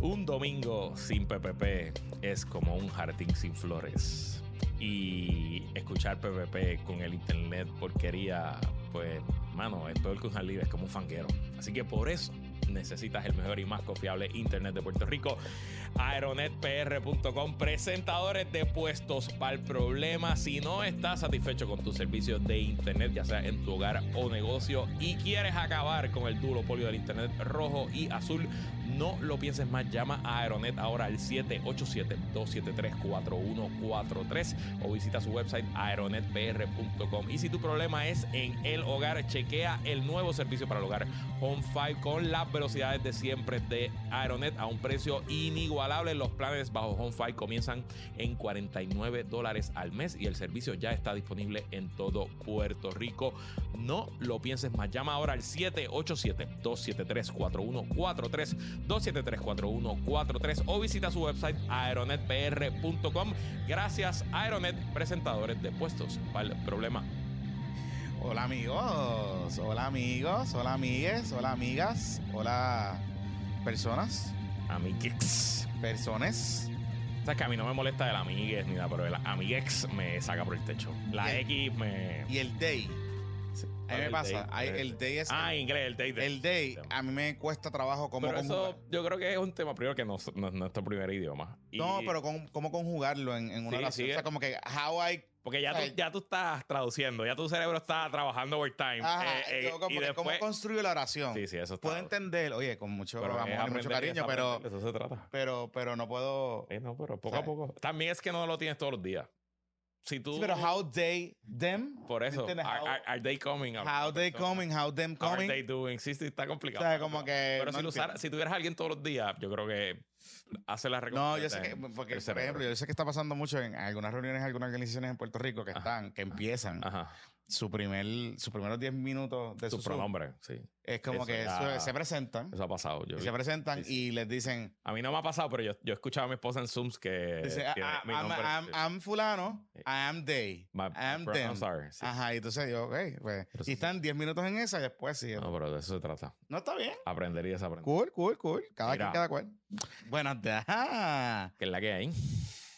Un domingo sin PPP es como un jardín sin flores. Y escuchar PPP con el internet porquería, pues, mano, es peor que un jardín, es como un fanguero. Así que por eso necesitas el mejor y más confiable internet de Puerto Rico. Aeronetpr.com, presentadores de puestos para el problema. Si no estás satisfecho con tus servicios de internet, ya sea en tu hogar o negocio, y quieres acabar con el duopolio del internet rojo y azul, no lo pienses más. Llama a Aeronet ahora al 787-273-4143 o visita su website aeronetpr.com. Y si tu problema es en el hogar, chequea el nuevo servicio para el hogar Home 5 con las velocidades de siempre de Aeronet a un precio inigualable. Los planes bajo Home 5 comienzan en 49 dólares al mes y el servicio ya está disponible en todo Puerto Rico. No lo pienses más. Llama ahora al 787-273-4143, 273-4143 o visita su website aeronetpr.com. Gracias, Aeronet, presentadores de puestos para el problema. Hola amigos, hola amigos, hola amigues, hola amigas, hola personas, Amiguex. personas. Sabes que a mí no me molesta el amigues ni nada, pero el amiguex me saca por el techo. La. X me. Y el day, a mí me pasa, day, hay- el- el day es... Ah, inglés, el day. el day, a mí me cuesta trabajo cómo Pero conjugar. eso yo creo que es un tema primero que no, no es nuestro primer idioma. Y- No, pero con- cómo conjugarlo en, en una Sí, oración. sí. O sea, como que how I... Porque ya, o sea, tú, ya tú estás traduciendo, ya tu cerebro está trabajando overtime. Ajá, eh, eh, como y después, cómo construyo la oración. Sí, sí, eso está- Puedo entender, oye, con mucho pero amor y mucho cariño, pero, Eso se trata. pero, pero no puedo... Eh, no, pero poco ¿Sabes? a poco. También es que no lo tienes todos los días. Si tú. Sí, pero how they, them. Por eso. How, are- are they coming? how they coming, how them How are coming. they doing? Sí, sí, está complicado. O sea, como que Pero no si, lo usara- si tuvieras a alguien todos los días, yo creo que hace la No, recomendación. yo sé que, porque, por ejemplo, yo sé que está pasando mucho en algunas reuniones, algunas organizaciones en Puerto Rico que están, que empiezan Ajá. su primer, sus primeros 10 minutos de Su su pronombre, sí. Es como Eso que ya- eso- se presentan, Eso ha pasado. Yo se presentan Sí, y les dicen, A mí no me ha pasado, pero yo, yo he escuchado a mi esposa en Zooms que. dice, tiene "Ah, mi I'm, nombre, I'm- sí. I'm fulano, I am they, My I am them. are, sí. Ajá, y entonces yo, ok, pues, Pero y están 10 minutos en esa y después sí. No, pero de eso se trata. No está bien. Aprender y desaprender. Cool, cool, cool. Cada Mira. quien, cada cual. Buenas tardes. Ah, Que es la que hay.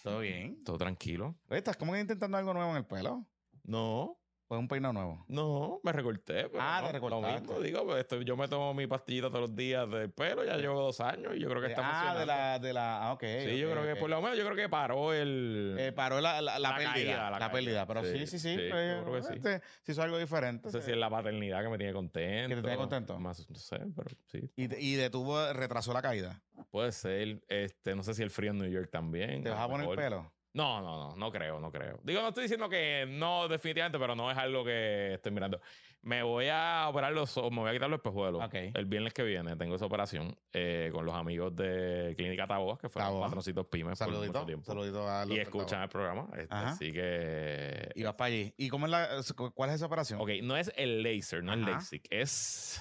¿Todo bien? Todo tranquilo. Oye, ¿estás como que intentando algo nuevo en el pelo? No, ¿O es un peinado nuevo? no, me recorté. Pero Ah, no, te recortaste. Lo mismo, digo, pues, esto- yo me tomo mi pastillita todos los días del pelo, ya llevo dos años y yo creo que está ah, de la, de la, ah, ok. Sí, yo ok, creo que ok. por lo menos yo creo que paró el. Eh, paró la, la, la La pérdida. caída, la la pérdida. Pero sí, Sí, sí, sí. sí, pues, yo creo que sí. este, si hizo algo diferente. no sé si es la paternidad que me tiene contento. ¿Que te tiene contento? Más, no sé, pero sí. y, de- y detuvo, retrasó la caída. Puede ser. Este, no sé si el frío en New York también. ¿Te vas a poner mejor. pelo? No, no, no, no creo, no creo. Digo, no estoy diciendo que no, definitivamente, pero no es algo que estoy mirando. Me voy a operar los ojos, me voy a quitar los espejuelos. Ok. El viernes que viene tengo esa operación eh, con los amigos de Clínica Taboa, que fueron Taboa. patroncitos pymes por mucho Saludito. tiempo. Saludito a los Y escuchan el programa. este, así que. Y vas para allí. ¿Y cómo es la, cuál es esa operación? Ok, no es el laser, no es Ajá. LASIK, es.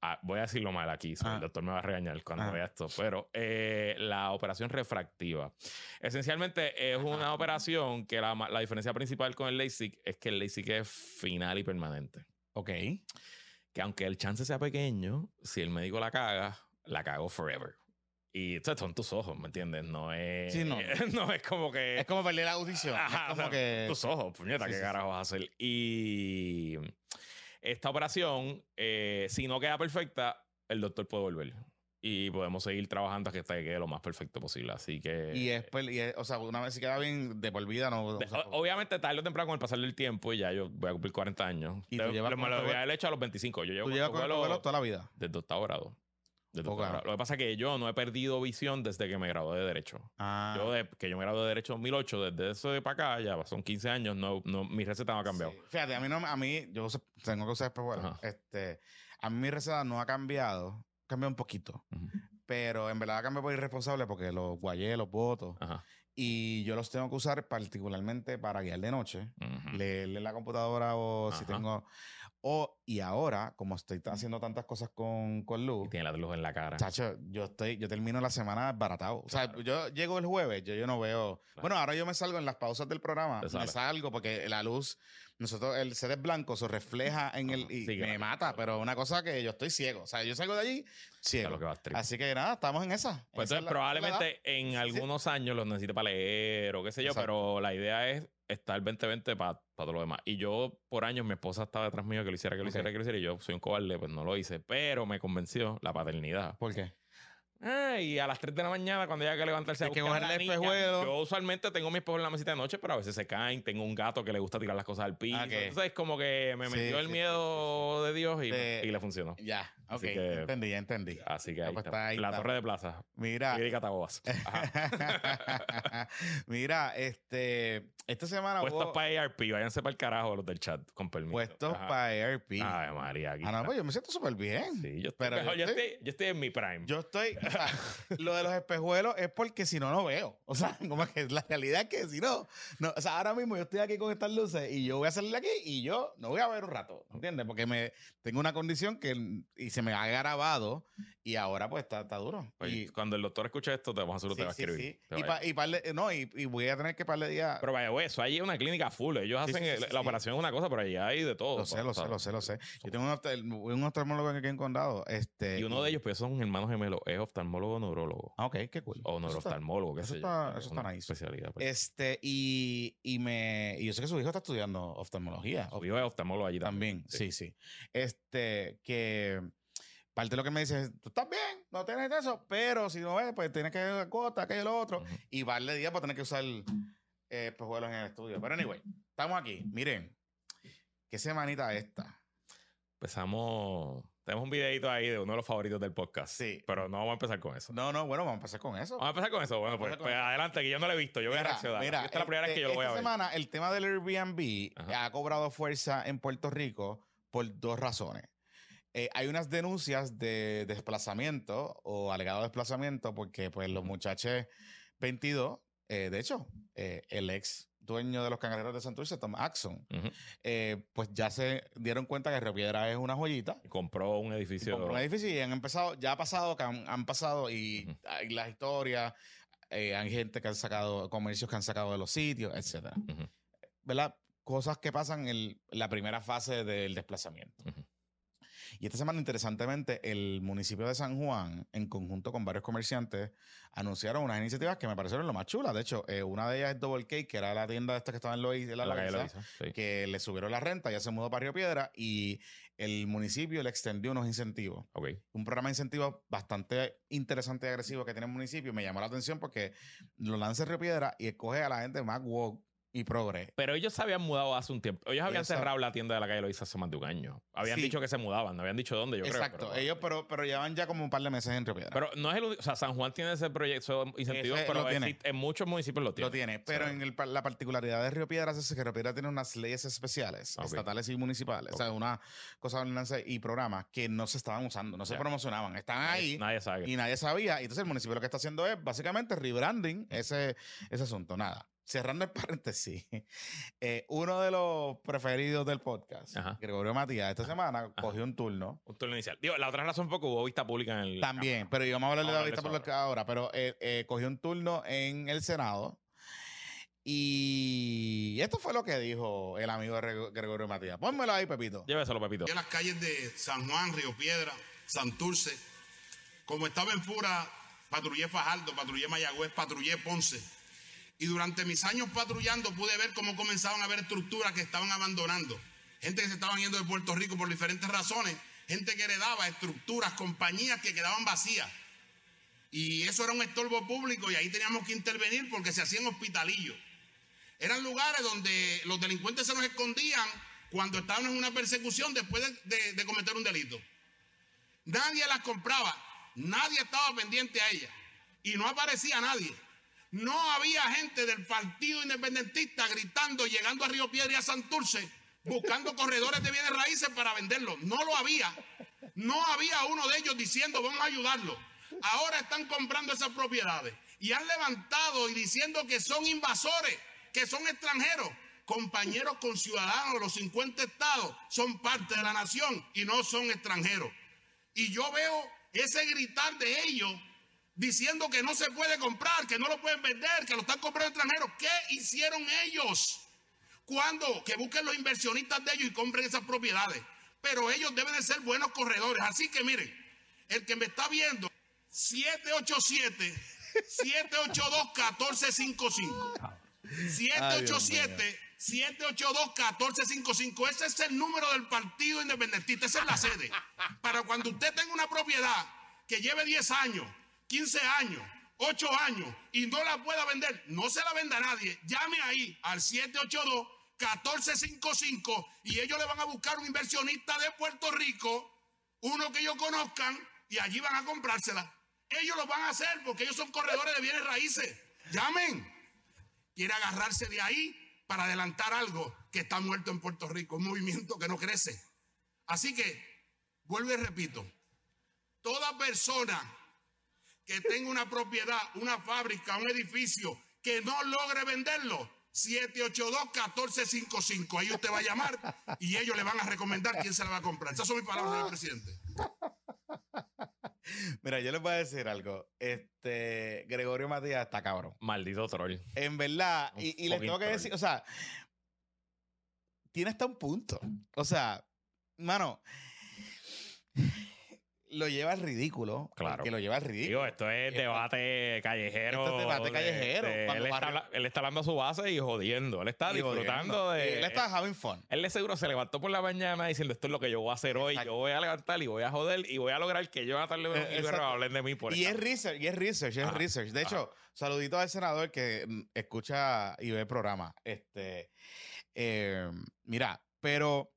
ah, voy a decirlo mal aquí, el doctor me va a regañar cuando vea esto, pero eh, la operación refractiva. Esencialmente es una operación que la, la diferencia principal con el LASIK es que el LASIK es final y permanente. Ok. Que aunque el chance sea pequeño, si el médico la caga, la cago forever. Y estos son tus ojos, ¿me entiendes? No es. Sí, no. no es como que. Es como perder la audición. Ajá, es como o sea, que... tus ojos, puñeta, Sí, ¿qué sí, carajo vas a hacer? Y esta operación, eh, si no queda perfecta, el doctor puede volver. Y podemos seguir trabajando hasta que quede lo más perfecto posible. Así que. Y es, pel- y es- o sea, una vez si queda bien, de por vida no. o sea, obviamente, tarde o temprano, con el pasar del tiempo, y ya yo voy a cumplir 40 años. ¿Y tú Te- llevas me lo espejuelos? había hecho a los 25. Yo llevo tú llevas con el toda la vida. desde octavo grado. Desde grado. Lo que pasa es que yo no he perdido visión desde que me gradué de Derecho. Ah. Yo, de, que yo me gradué de Derecho en 2008, desde eso de para acá, ya son 15 años, no, no, mi receta no ha cambiado. Sí. Fíjate, a mí no, a mí, yo tengo que usar. Ajá. Este, a mí mi receta no ha cambiado, cambió un poquito, pero en verdad cambió por irresponsable porque los guayé, los votos, y yo los tengo que usar particularmente para guiar de noche, Ujú. leerle la computadora o si tengo, O, y ahora, como estoy haciendo tantas cosas con, con Luz, Y tiene la luz en la cara. Chacho, yo estoy, yo termino la semana baratado. O sea, yo llego el jueves, yo, yo no veo. Bueno, ahora yo me salgo en las pausas del programa, me salgo porque la luz, nosotros, el set es blanco, se refleja en el y Sí, me claro. mata, pero una cosa que yo estoy ciego. O sea, yo salgo de allí ciego. lo que va. Así que nada, estamos en esa. Pues entonces probablemente en algunos años los necesite para leer o qué sé yo, Exacto. pero la idea es estar 2020 para todo lo demás. Y yo por años mi esposa estaba detrás mío que lo hiciera, que lo hiciera, que lo hiciera y yo soy un cobarde, pues no lo hice, pero me convenció la paternidad. ¿Por qué? Ah, y a las 3 de la mañana, cuando haya que levantarse a que buscar a la el niña. Yo usualmente tengo mi espejuelo en la mesita de noche, pero a veces se caen. Tengo un gato que le gusta tirar las cosas al piso. Ah, ok. Entonces, como que me Sí, metió el sí, miedo de Dios y, De- y le funcionó. Ya, ok. Así que- entendí, ya entendí. Así que Ah, ahí pues está. está ahí, la está. Torre de Plaza. Mira. Y. Mira, este, esta semana Puestos para ARP, váyanse para el carajo los del chat, con permiso. puestos Ajá. para ARP. Ay, María, aquí Ah, no, pues yo me siento súper bien. Sí, yo estoy, Pero mejor, yo yo, estoy- estoy, yo estoy en mi prime. Yo estoy, o sea, lo de los espejuelos es porque si no, no veo. O sea, como que la realidad es que si no, no, o sea, ahora mismo yo estoy aquí con estas luces y yo voy a salir de aquí y yo no voy a ver un rato, ¿entiendes? Porque me tengo una condición que y se me ha grabado y ahora pues está, está duro. Oye, y, cuando el doctor escuche esto, te vamos a seguro te va a sí, sí, escribir. sí. Te Y, va pa- y no, y, y voy a tener que par de días. Pero vaya, eso allí es una clínica full. Ellos Sí, hacen sí, sí, la sí. operación es una cosa, pero allí hay de todo. lo sé, lo sé, lo sé, lo sé. Yo tengo un, un oftalmólogo aquí en Condado. Este, Y uno de ellos, pues son hermanos gemelos, es oftalmólogo o neurólogo. Ah, ok, qué cool. O neurooftalmólogo, qué eso sé yo. está- Es eso está nice. Especialidad. pues. Este, y, y me. Y yo sé que su hijo está estudiando oftalmología. Su hijo es oftalmólogo allí También, sí, sí. Este, que parte de lo que me dice es, tú estás bien, no tienes eso, pero si no ves, pues tienes que ver cuota, aquello lo otro. Y par de días para tener que usar eh, espejuelos en el estudio. Pero anyway, estamos aquí. Miren, qué semanita esta. Empezamos. Tenemos un videito ahí de uno de los favoritos del podcast. Sí. Pero no vamos a empezar con eso. No, no, bueno, vamos a empezar con eso. Vamos a empezar con eso. Bueno, pues, pues adelante, que yo no lo he visto. Yo voy a reaccionar. mira, Esta es la primera vez que yo lo este- voy a esta ver. semana el tema del Airbnb Ajá. ha cobrado fuerza en Puerto Rico por dos razones. Eh, hay unas denuncias de desplazamiento o alegado desplazamiento porque pues los muchachos 22, eh, de hecho, eh, el ex dueño de los cangrejeros de Santurce, Tom Axon, pues ya se dieron cuenta que Río Piedra es una joyita. Compró un edificio. Compró un edificio y han empezado, ya ha pasado, han, han pasado y hay las historias, hay gente que han sacado, comercios que han sacado de los sitios, etcétera. Ujú. ¿Verdad? Cosas que pasan en la primera fase del desplazamiento. Y esta semana, interesantemente, el municipio de San Juan, en conjunto con varios comerciantes, anunciaron unas iniciativas que me parecieron lo más chulas. De hecho, eh, una de ellas es Double Cake, que era la tienda esta que estaba en Lois, de la, sí. que le subieron la renta, ya se mudó para Río Piedra y el municipio le extendió unos incentivos un programa de incentivos bastante interesante y agresivo que tiene el municipio. Me llamó la atención porque lo lanza Río Piedra y escoge a la gente más woke y progre. Pero ellos se habían mudado hace un tiempo. Ellos habían Ellos sab- cerrado la tienda de la calle Loíza hace más de un año. Habían Sí. dicho que se mudaban, no habían dicho dónde, yo Exacto. creo. pero- Ellos, pero, pero llevan ya como un par de meses en Río Piedra. Pero no es el único. O sea, San Juan tiene ese proyecto, Ese pero existe- en muchos municipios lo tiene. lo tiene. Pero O sea, en el la particularidad de Río Piedras es que Río Piedra tiene unas leyes especiales, estatales y municipales. O sea, una cosa de ordenanza y programas que no se estaban usando, no se promocionaban. Están ahí. Nadie sabe. y nadie sabía. Y entonces el municipio lo que está haciendo es básicamente rebranding ese, ese asunto. Nada. Cerrando el paréntesis, eh, uno de los preferidos del podcast, Ajá. Gregorio Matías, esta semana cogió un turno. Un turno inicial. Digo, la otra razón fue que hubo vista pública en el. También, pero íbamos a hablar de la vista eso ahora, pero eh, eh, cogió un turno en el Senado. Y esto fue lo que dijo el amigo de Greg- Gregorio Matías. Pónmelo ahí, Pepito. Lléveselo, Pepito. en las calles de San Juan, Río Piedra, Santurce. Como estaba en Pura, patrullé Fajardo, patrullé Mayagüez, patrullé Ponce. Y durante mis años patrullando pude ver cómo comenzaban a haber estructuras que estaban abandonando. Gente que se estaban yendo de Puerto Rico por diferentes razones. Gente que heredaba estructuras, compañías que quedaban vacías. Y eso era un estorbo público y ahí teníamos que intervenir porque se hacían hospitalillos. Eran lugares donde los delincuentes se nos escondían cuando estaban en una persecución después de, de- de cometer un delito. Nadie las compraba, nadie estaba pendiente a ellas y no aparecía nadie. No había gente del Partido Independentista gritando, llegando a Río Piedra y a Santurce, buscando corredores de bienes raíces para venderlos. No lo había. No había uno de ellos diciendo, vamos a ayudarlo. Ahora están comprando esas propiedades y han levantado y diciendo que son invasores, que son extranjeros. compañeros con ciudadanos de los 50 estados, son parte de la nación y no son extranjeros. Y yo veo ese gritar de ellos diciendo que no se puede comprar, que no lo pueden vender, que lo están comprando extranjeros. ¿Qué hicieron ellos? Cuando que busquen los inversionistas de ellos y compren esas propiedades. Pero ellos deben de ser buenos corredores. Así que miren, el que me está viendo, 787 782 1455. 787 782-1455. Ese es el número del Partido Independentista. Esa es la sede. Para cuando usted tenga una propiedad que lleve 10 años, 15 años, 8 años y no la pueda vender, no se la venda a nadie. Llame ahí al 782-1455 y ellos le van a buscar un inversionista de Puerto Rico, uno que ellos conozcan y allí van a comprársela. Ellos lo van a hacer porque ellos son corredores de bienes raíces. Llamen. Quiere agarrarse de ahí para adelantar algo que está muerto en Puerto Rico, un movimiento que no crece. Así que, vuelvo y repito, toda persona que tenga una propiedad, una fábrica, un edificio, que no logre venderlo, 782-1455. Ahí usted va a llamar y ellos le van a recomendar quién se la va a comprar. Esas son mis palabras, señor presidente. Mira, yo les voy a decir algo. Este, Gregorio Matías está cabrón. Maldito troll. En verdad, Un y, y les tengo que troll. decir, o sea, tiene hasta un punto. O sea, mano, lo lleva al ridículo. Claro. Que lo lleva al ridículo. Digo, esto es debate callejero. Esto es debate de- callejero. de- él, está, él está hablando a su base y jodiendo. Él está Y disfrutando jodiendo. de. Él está having fun. Él de seguro se levantó por la mañana diciendo esto es lo que yo voy a hacer hoy. Exacto. Yo voy a levantar y voy a joder y voy a lograr que Jonathan exacto. hablen de mí por Y es research, y es research, es research. De hecho, saludito al senador que mm, escucha y ve el programa. Este, eh, mira, pero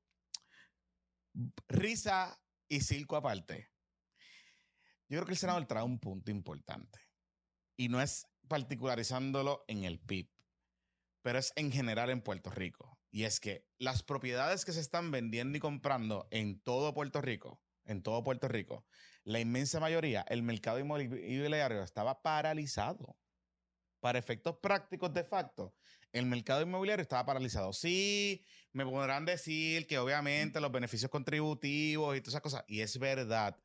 risa y circo aparte. Yo creo que el senador trae un punto importante. Y no es particularizándolo en el PIB, pero es en general en Puerto Rico. Y es que las propiedades que se están vendiendo y comprando en todo Puerto Rico, en todo Puerto Rico, la inmensa mayoría, el mercado inmobiliario estaba paralizado. Para efectos prácticos de facto, el mercado inmobiliario estaba paralizado. Sí, me podrán decir que obviamente los beneficios contributivos y todas esas cosas, y es verdad,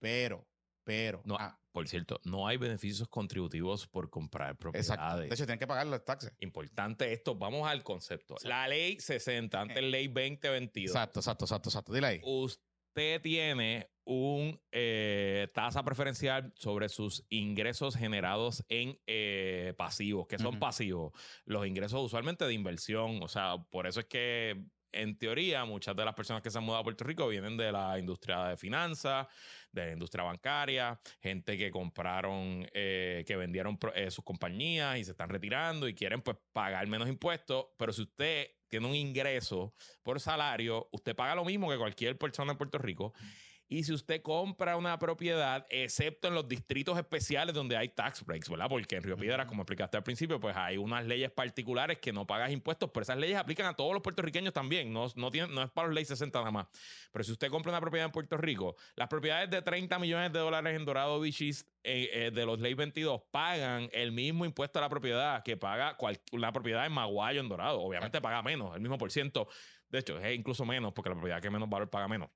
pero, pero, No, ah, Por cierto, no hay beneficios contributivos por comprar exacto. propiedades. De hecho, tienen que pagar los taxes. Importante esto, vamos al concepto. La ley 60, antes ley 2022. Exacto, exacto, exacto, exacto. Dile ahí. Usted tiene un eh, tasa preferencial sobre sus ingresos generados en eh, pasivos, que son pasivos. Los ingresos usualmente de inversión. O sea, por eso es que en teoría muchas de las personas que se han mudado a Puerto Rico vienen de la industria de finanzas, de la industria bancaria, gente que compraron, eh, que vendieron eh, sus compañías y se están retirando y quieren pues pagar menos impuestos, pero si usted tiene un ingreso por salario, usted paga lo mismo que cualquier persona en Puerto Rico. Y si usted compra una propiedad, excepto en los distritos especiales donde hay tax breaks, ¿verdad? Porque en Río Piedras, como explicaste al principio, pues hay unas leyes particulares que no pagas impuestos, pero esas leyes aplican a todos los puertorriqueños también. No, no, tienen, no es para los ley 60 nada más. Pero si usted compra una propiedad en Puerto Rico, las propiedades de 30 millones de dólares en Dorado Beaches eh, eh, de los ley 22 pagan el mismo impuesto a la propiedad que paga cual- una propiedad en Maguayo en Dorado. Obviamente paga menos, el mismo por ciento. De hecho, es incluso menos porque la propiedad que menos valor paga menos.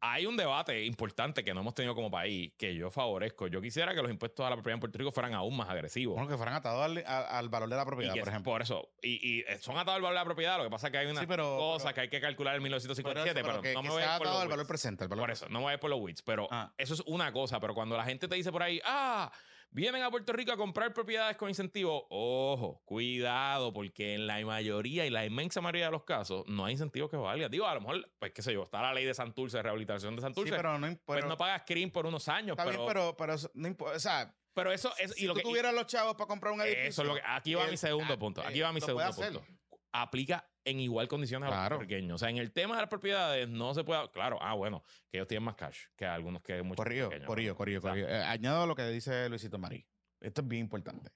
Hay un debate importante que no hemos tenido como país que yo favorezco. Yo quisiera que los impuestos a la propiedad en Puerto Rico fueran aún más agresivos. Bueno, que fueran atados al, a- al valor de la propiedad, por ejemplo. Por eso. Y, y son atados al valor de la propiedad. Lo que pasa es que hay una Sí, pero- cosa pero- que hay que calcular en Por eso, 1957, pero, que, no que me voy a ir por los al valor presente. valor Por eso, no me voy a ir por los wits. Pero Ah. eso es una cosa. Pero cuando la gente te dice por ahí, ah, vienen a Puerto Rico a comprar propiedades con incentivo, ojo, cuidado, porque en la mayoría y la inmensa mayoría de los casos no hay incentivo que valga. Digo, a lo mejor, pues qué sé yo, está la ley de Santurce, de rehabilitación de Sí, Santurce. pero no imp- pues pero- no pagas CRIM por unos años. Está pero, bien, pero, pero no importa. O sea, pero eso es. si y lo tú que, tuvieras los chavos para comprar un edificio. eso es lo que. Aquí va eh, mi segundo ah, punto. eh, Aquí va mi segundo punto. Aplica en igual condiciones a los pequeños. O sea, en el tema de las propiedades no se puede. Claro, ah, bueno, que ellos tienen más cash que algunos que muchos Corrido, pequeños. corrido, corrido, O sea, corrido. Eh, añado lo que dice Luisito Marí. Esto es bien importante.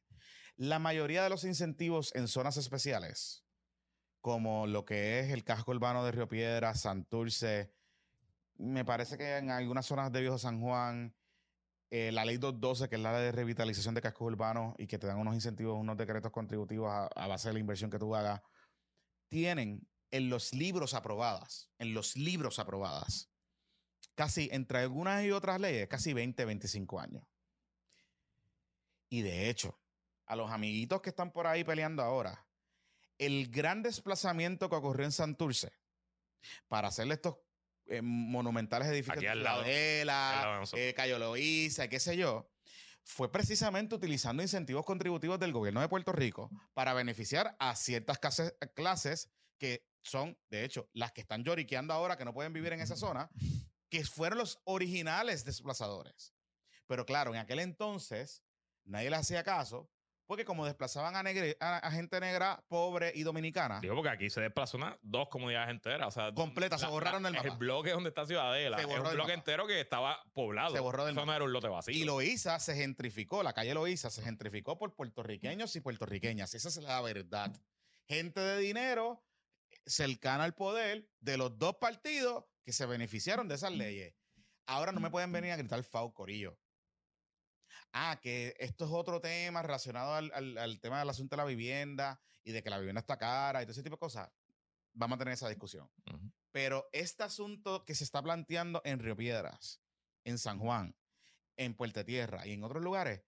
La mayoría de los incentivos en zonas especiales, como lo que es el casco urbano de Río Piedras, Santurce, me parece que en algunas zonas de Viejo San Juan, eh, la ley 212, que es la de revitalización de cascos urbanos y que te dan unos incentivos, unos decretos contributivos a, a base de la inversión que tú hagas, tienen en los libros aprobadas, en los libros aprobadas, casi entre algunas y otras leyes, casi 20, 25 años. Y de hecho, a los amiguitos que están por ahí peleando ahora, el gran desplazamiento que ocurrió en Santurce para hacerle estos eh, monumentales edificios Aquí de al lado, Ciudadela, al lado de eh, Cayo Loíza, qué sé yo, fue precisamente utilizando incentivos contributivos del gobierno de Puerto Rico para beneficiar a ciertas clases, clases que son, de hecho, las que están lloriqueando ahora, que no pueden vivir en esa zona, que fueron los originales desplazadores. Pero claro, en aquel entonces nadie le hacía caso, porque como desplazaban a, negre- a- a gente negra, pobre y dominicana, Digo, porque aquí se desplazó una, dos comunidades enteras. O sea, Completa, se borraron del El mapa. bloque donde está Ciudadela. Se Es borró un del bloque mapa. entero que estaba poblado. Se borró del Eso no mapa. era un lote vacío. Y Loíza se gentrificó, la calle Loíza se gentrificó por puertorriqueños y puertorriqueñas. Esa es la verdad. Gente de dinero cercana al poder de los dos partidos que se beneficiaron de esas leyes. Ahora no me pueden venir a gritar FAU Corillo. Ah, que esto es otro tema relacionado al, al- al tema del asunto de la vivienda y de que la vivienda está cara y todo ese tipo de cosas. Vamos a tener esa discusión. Pero este asunto que se está planteando en Río Piedras, en San Juan, en Puerto Tierra y en otros lugares,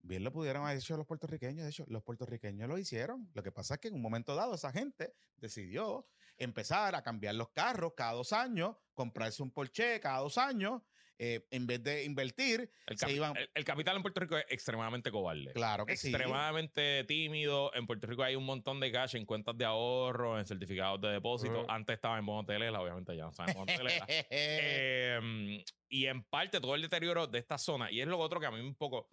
bien lo pudieron haber hecho los puertorriqueños. De hecho, los puertorriqueños lo hicieron. Lo que pasa es que en un momento dado esa gente decidió empezar a cambiar los carros cada dos años, comprarse un Porsche cada dos años, eh, en vez de invertir, El, se iban... el- el capital en Puerto Rico es extremadamente cobarde. Claro que sí. extremadamente tímido. En Puerto Rico hay un montón de cash en cuentas de ahorro, en certificados de depósito. Uh. Antes estaba en bono telela, obviamente ya no bono telela. Eh, y en parte todo el deterioro de esta zona. Y es lo otro que a mí un poco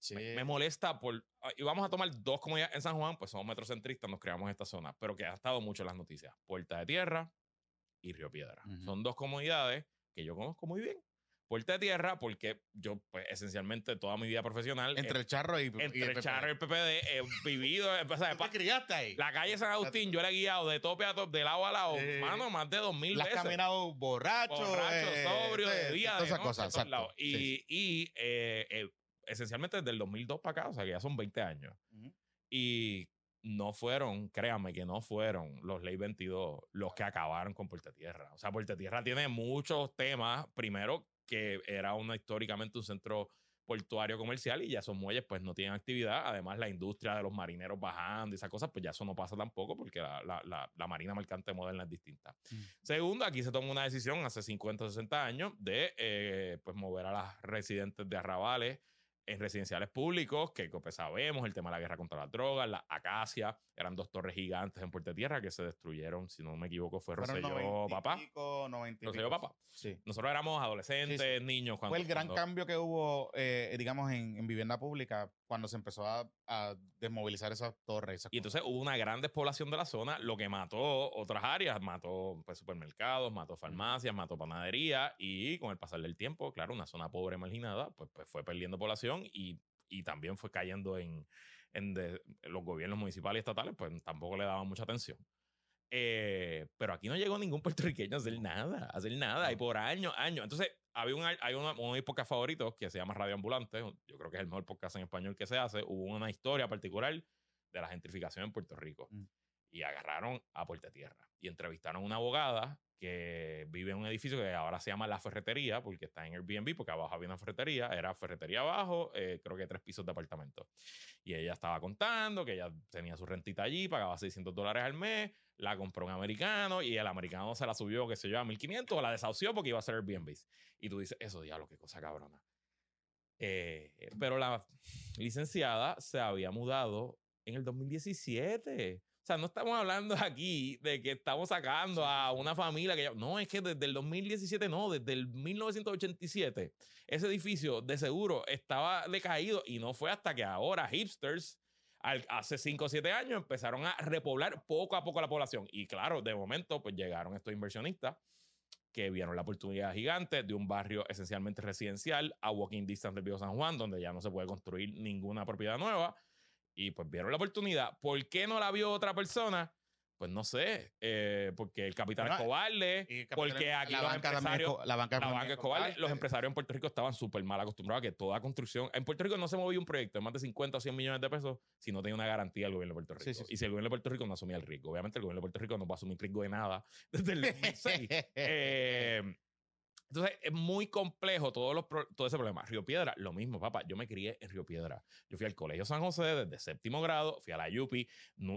Sí. me, me molesta. por ah, Y vamos a tomar dos comunidades en San Juan, pues somos metrocentristas, nos creamos esta zona, pero que ha estado mucho en las noticias. Puerta de Tierra y Río Piedra. Ujú. Son dos comunidades que yo conozco muy bien. Puerta de Tierra, porque yo, pues, esencialmente toda mi vida profesional, Entre eh, el charro y, y entre el PPD. charro y el PPD, he vivido, eh, o sea, ¿Tú te criaste ahí? la calle San Agustín, yo la he guiado de tope a tope, de lado a lado, Eh, mano, más de dos mil La has veces. caminado borracho, Borracho, eh, sobrio, de eh, día, todas esas cosas, de exacto. Y, Sí, y, esencialmente desde el 2002 para acá, o sea que ya son 20 años. Y no fueron, créanme que no fueron los Ley 22 los que acabaron con Puerto Tierra. O sea, Puerto Tierra tiene muchos temas. Primero, que era una, históricamente un centro portuario comercial y ya esos muelles pues no tienen actividad. Además, la industria de los marineros bajando y esas cosas, pues ya eso no pasa tampoco porque la, la- la- la marina mercante moderna es distinta. Mm. Segundo, aquí se tomó una decisión hace 50 o 60 años de eh, pues mover a las residentes de arrabales en residenciales públicos, que pues sabemos el tema de la guerra contra las drogas, la acacia, eran dos torres gigantes en Puerto Tierra que se destruyeron, si no me equivoco, fue Fueron Rosselló 90 y Papá. pico, 90 y Rosselló. Papá. Sí. Nosotros éramos adolescentes, Sí, sí. niños. Cuando, Fue el gran cuando- cambio que hubo, eh, digamos, en, en vivienda pública cuando se empezó a, a desmovilizar esas torres. esas Y entonces hubo una gran despoblación de la zona, lo que mató otras áreas, mató pues, supermercados, mató farmacias, mató panadería y con el pasar del tiempo, claro, una zona pobre marginada, pues, pues fue perdiendo población y, y también fue cayendo en, en de- los gobiernos municipales y estatales, pues tampoco le daban mucha atención. Eh, pero aquí no llegó ningún puertorriqueño a hacer nada, a hacer nada, y por años, años. Entonces, había un, hay una, mis podcasts favoritos que se llama Radio Ambulante, yo creo que es el mejor podcast en español que se hace. Hubo una historia particular de la gentrificación en Puerto Rico. Mm. Y agarraron a Puerto Tierra y entrevistaron a una abogada que vive en un edificio que ahora se llama La Ferretería, porque está en Airbnb, porque abajo había una ferretería, era ferretería abajo, eh, creo que tres pisos de apartamento. Y ella estaba contando que ella tenía su rentita allí, pagaba 600 dólares al mes, la compró un americano y el americano se la subió, qué sé yo, a 1500 o la desahució porque iba a ser Airbnb. Y tú dices, eso diablo, qué cosa cabrona. Eh, pero la licenciada se había mudado en el 2017. O sea, no estamos hablando aquí de que estamos sacando a una familia que ya... No, es que desde el 2017, no, desde el 1987, ese edificio de seguro estaba decaído y no fue hasta que ahora hipsters, al- hace 5 o 7 años, empezaron a repoblar poco a poco la población. Y claro, de momento, pues llegaron estos inversionistas que vieron la oportunidad gigante de un barrio esencialmente residencial a walking distance del Viejo San Juan, donde ya no se puede construir ninguna propiedad nueva. Y pues vieron la oportunidad. ¿Por qué no la vio otra persona? Pues no sé, eh, porque el capitán Bueno, es cobarde, y capitán- porque aquí la los banca es empresarios, la banca la banca es es cobarde, cobarde. los empresarios en Puerto Rico estaban súper mal acostumbrados a que toda construcción, en Puerto Rico no se movía un proyecto de más de 50 o 100 millones de pesos si no tenía una garantía del gobierno de Puerto Rico. Sí, sí, sí. Y si el gobierno de Puerto Rico no asumía el riesgo, obviamente el gobierno de Puerto Rico no va a asumir riesgo de nada desde el 2006. Eh, entonces, es muy complejo los todo ese problema. Río Piedra, lo mismo, papá. Yo me crié en Río Piedra. Yo fui al Colegio San José desde séptimo grado, fui a la Yupi,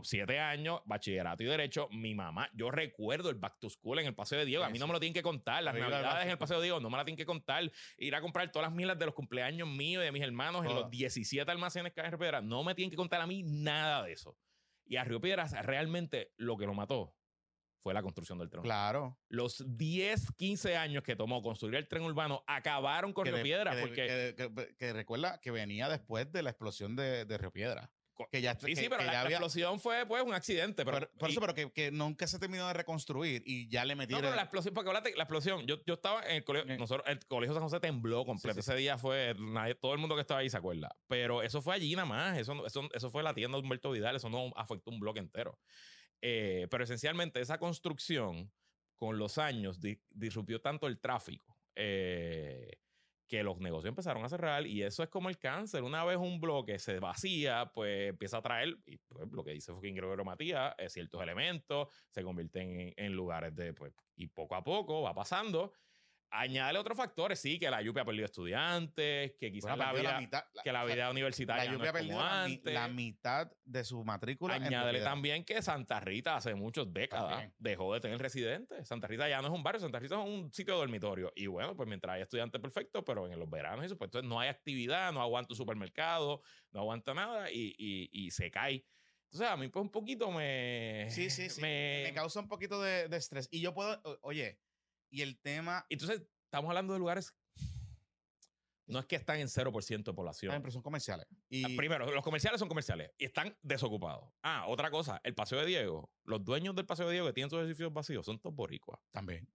siete años, bachillerato y derecho. Mi mamá, yo recuerdo el back to school en el Paseo de Diego. A mí no me lo tienen que contar. Las navidades en el Paseo de Diego no me la tienen que contar. Ir a comprar todas las milas de los cumpleaños míos y de mis hermanos en los 17 almacenes que hay en Río Piedra. No me tienen que contar a mí nada de eso. Y a Río Piedra realmente lo que lo mató fue la construcción del tren. Claro. Los 10, 15 años que tomó construir el tren urbano acabaron con que, Río de- Piedra. que de- porque, que, recuerda que venía después de la explosión de, de Río Piedra. Que ya, sí, sí, pero la, ya la explosión fue pues, un accidente. Pero, por, por y- eso, pero que, que nunca se terminó de reconstruir y ya le no, metieron. pero la explosión, porque acuérdate, la explosión, yo, yo estaba en el colegio, Eh. nosotros, el colegio San José tembló completo. Sí, sí, Ese día fue, nadie, todo el mundo que estaba ahí se acuerda. Pero eso fue allí nada más, eso, no- eso, eso fue la tienda de Humberto Vidal, eso no afectó un bloque entero. Eh, pero esencialmente esa construcción con los años di- disrumpió tanto el tráfico eh, que los negocios empezaron a cerrar y eso es como el cáncer. Una vez un bloque se vacía, pues empieza a traer, pues, lo que dice Fucking Gregorio Matías, eh, ciertos elementos, se convierten en, en lugares de, pues, y poco a poco va pasando. Añade otros factores, sí, que la lluvia ha perdido estudiantes, que quizás Bueno, la vida, mitad, que la o sea, vida la universitaria no lluvia es perdió como la, antes. la mitad de su matrícula. Añádele también que Santa Rita hace muchas décadas También. dejó de tener residentes. Santa Rita ya no es un barrio, Santa Rita es un sitio de dormitorio. Y bueno, pues mientras hay estudiantes perfectos, pero en los veranos y pues entonces no hay actividad, no aguanta un supermercado, no aguanta nada y, y- y se cae. Entonces a mí pues un poquito me... Sí, sí, sí. Me, Me causa un poquito de, de estrés. Y yo puedo, oye, y el tema, Entonces estamos hablando de lugares... No es que están en 0% de población. las impresiones comerciales. Ah, Y Primero, los comerciales son comerciales y están desocupados. Ah, otra cosa, el Paseo de Diego. Los dueños del Paseo de Diego que tienen sus edificios vacíos son todos boricuas. también.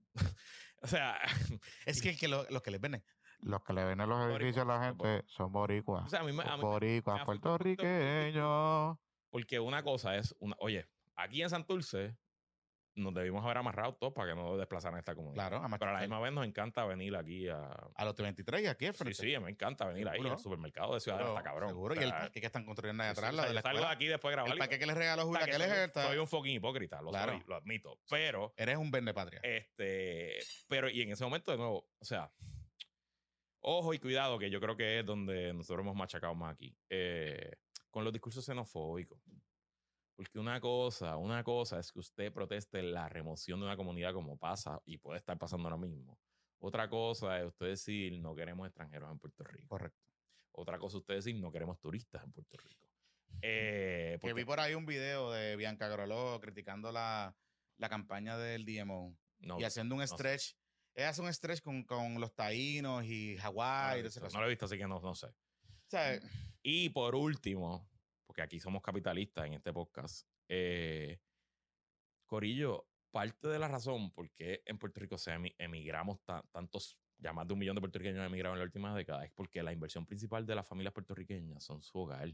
O sea, Es que, que lo- los que les venden. Los que le venden los edificios a la gente son boricuas. o sea, a mí me, a Son mí me- boricuas, puertorriqueños. Porque una cosa es, una, oye, aquí en Santurce nos debimos haber amarrado todos para que no desplazaran esta comunidad. Claro, a, Pero a la misma vez nos encanta venir aquí a... a los 23 y aquí al Sí, frente. sí, me encanta venir ahí al supermercado de Ciudad Seguro, está cabrón. Seguro. O y el parque que están construyendo ahí sí, atrás, sí, la de la salgo de aquí después de grabar. El parque que le regaló o Julia, sea, que que les soy, soy un fucking hipócrita, lo Claro. soy, lo admito. Pero, Eres un vende patria. este, pero, y en ese momento, de nuevo, o sea, ojo y cuidado, que yo creo que es donde nosotros hemos machacado más aquí, eh, con los discursos xenofóbicos. Porque una cosa, una cosa es que usted proteste la remoción de una comunidad como pasa y puede estar pasando ahora mismo. Otra cosa es usted decir no queremos extranjeros en Puerto Rico. Correcto. Otra cosa es usted decir no queremos turistas en Puerto Rico. Eh, Que vi por ahí un video de Bianca Groló criticando la, la campaña del DMO no, y haciendo un sé. stretch. Ella hace un stretch con, con los taínos y no Hawái. esas no lo he visto, así que no, no sé. O sea, Y por último, porque aquí somos capitalistas en este podcast, eh, Corillo, parte de la razón por qué en Puerto Rico se emi- emigramos ta- tantos, ya más de un millón de puertorriqueños han emigrado en la última década, es porque la inversión principal de las familias puertorriqueñas son su hogar.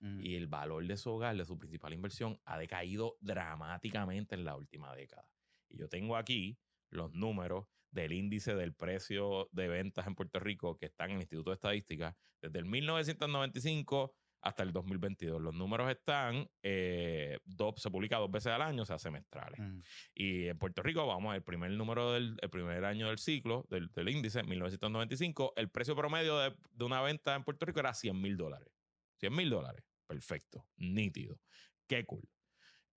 mm, Y el valor de su hogar, de su principal inversión, ha decaído dramáticamente en la última década. Y yo tengo aquí los números del índice del precio de ventas en Puerto Rico que están en el Instituto de Estadística desde el 1995 hasta el 2022. Los números están, eh, dos, se publica dos veces al año, o sea, semestrales. mm. Y en Puerto Rico, vamos, el primer número del el primer año del ciclo, del, del índice, 1995, el precio promedio de, de una venta en Puerto Rico era 100 mil dólares. 100 mil dólares. Perfecto. Nítido. Qué cool.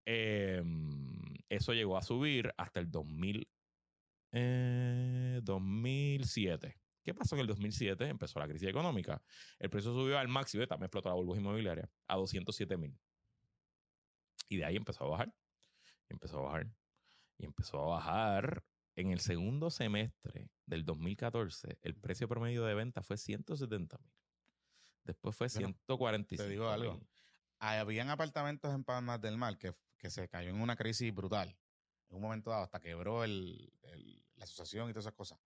Eh, eso llegó a subir hasta el 2000, eh, 2007. ¿Qué pasó en el 2007? Empezó la crisis económica. El precio subió al máximo, y también explotó la burbuja inmobiliaria, a 207 mil. Y de ahí empezó a bajar. Empezó a bajar. Y empezó a bajar. En el segundo semestre del 2014, el precio promedio de venta fue 170 mil. Después fue Bueno, 145 te digo algo. Habían apartamentos en Palmas del Mar que, que se cayó en una crisis brutal. En un momento dado, hasta quebró el- el- la asociación y todas esas cosas.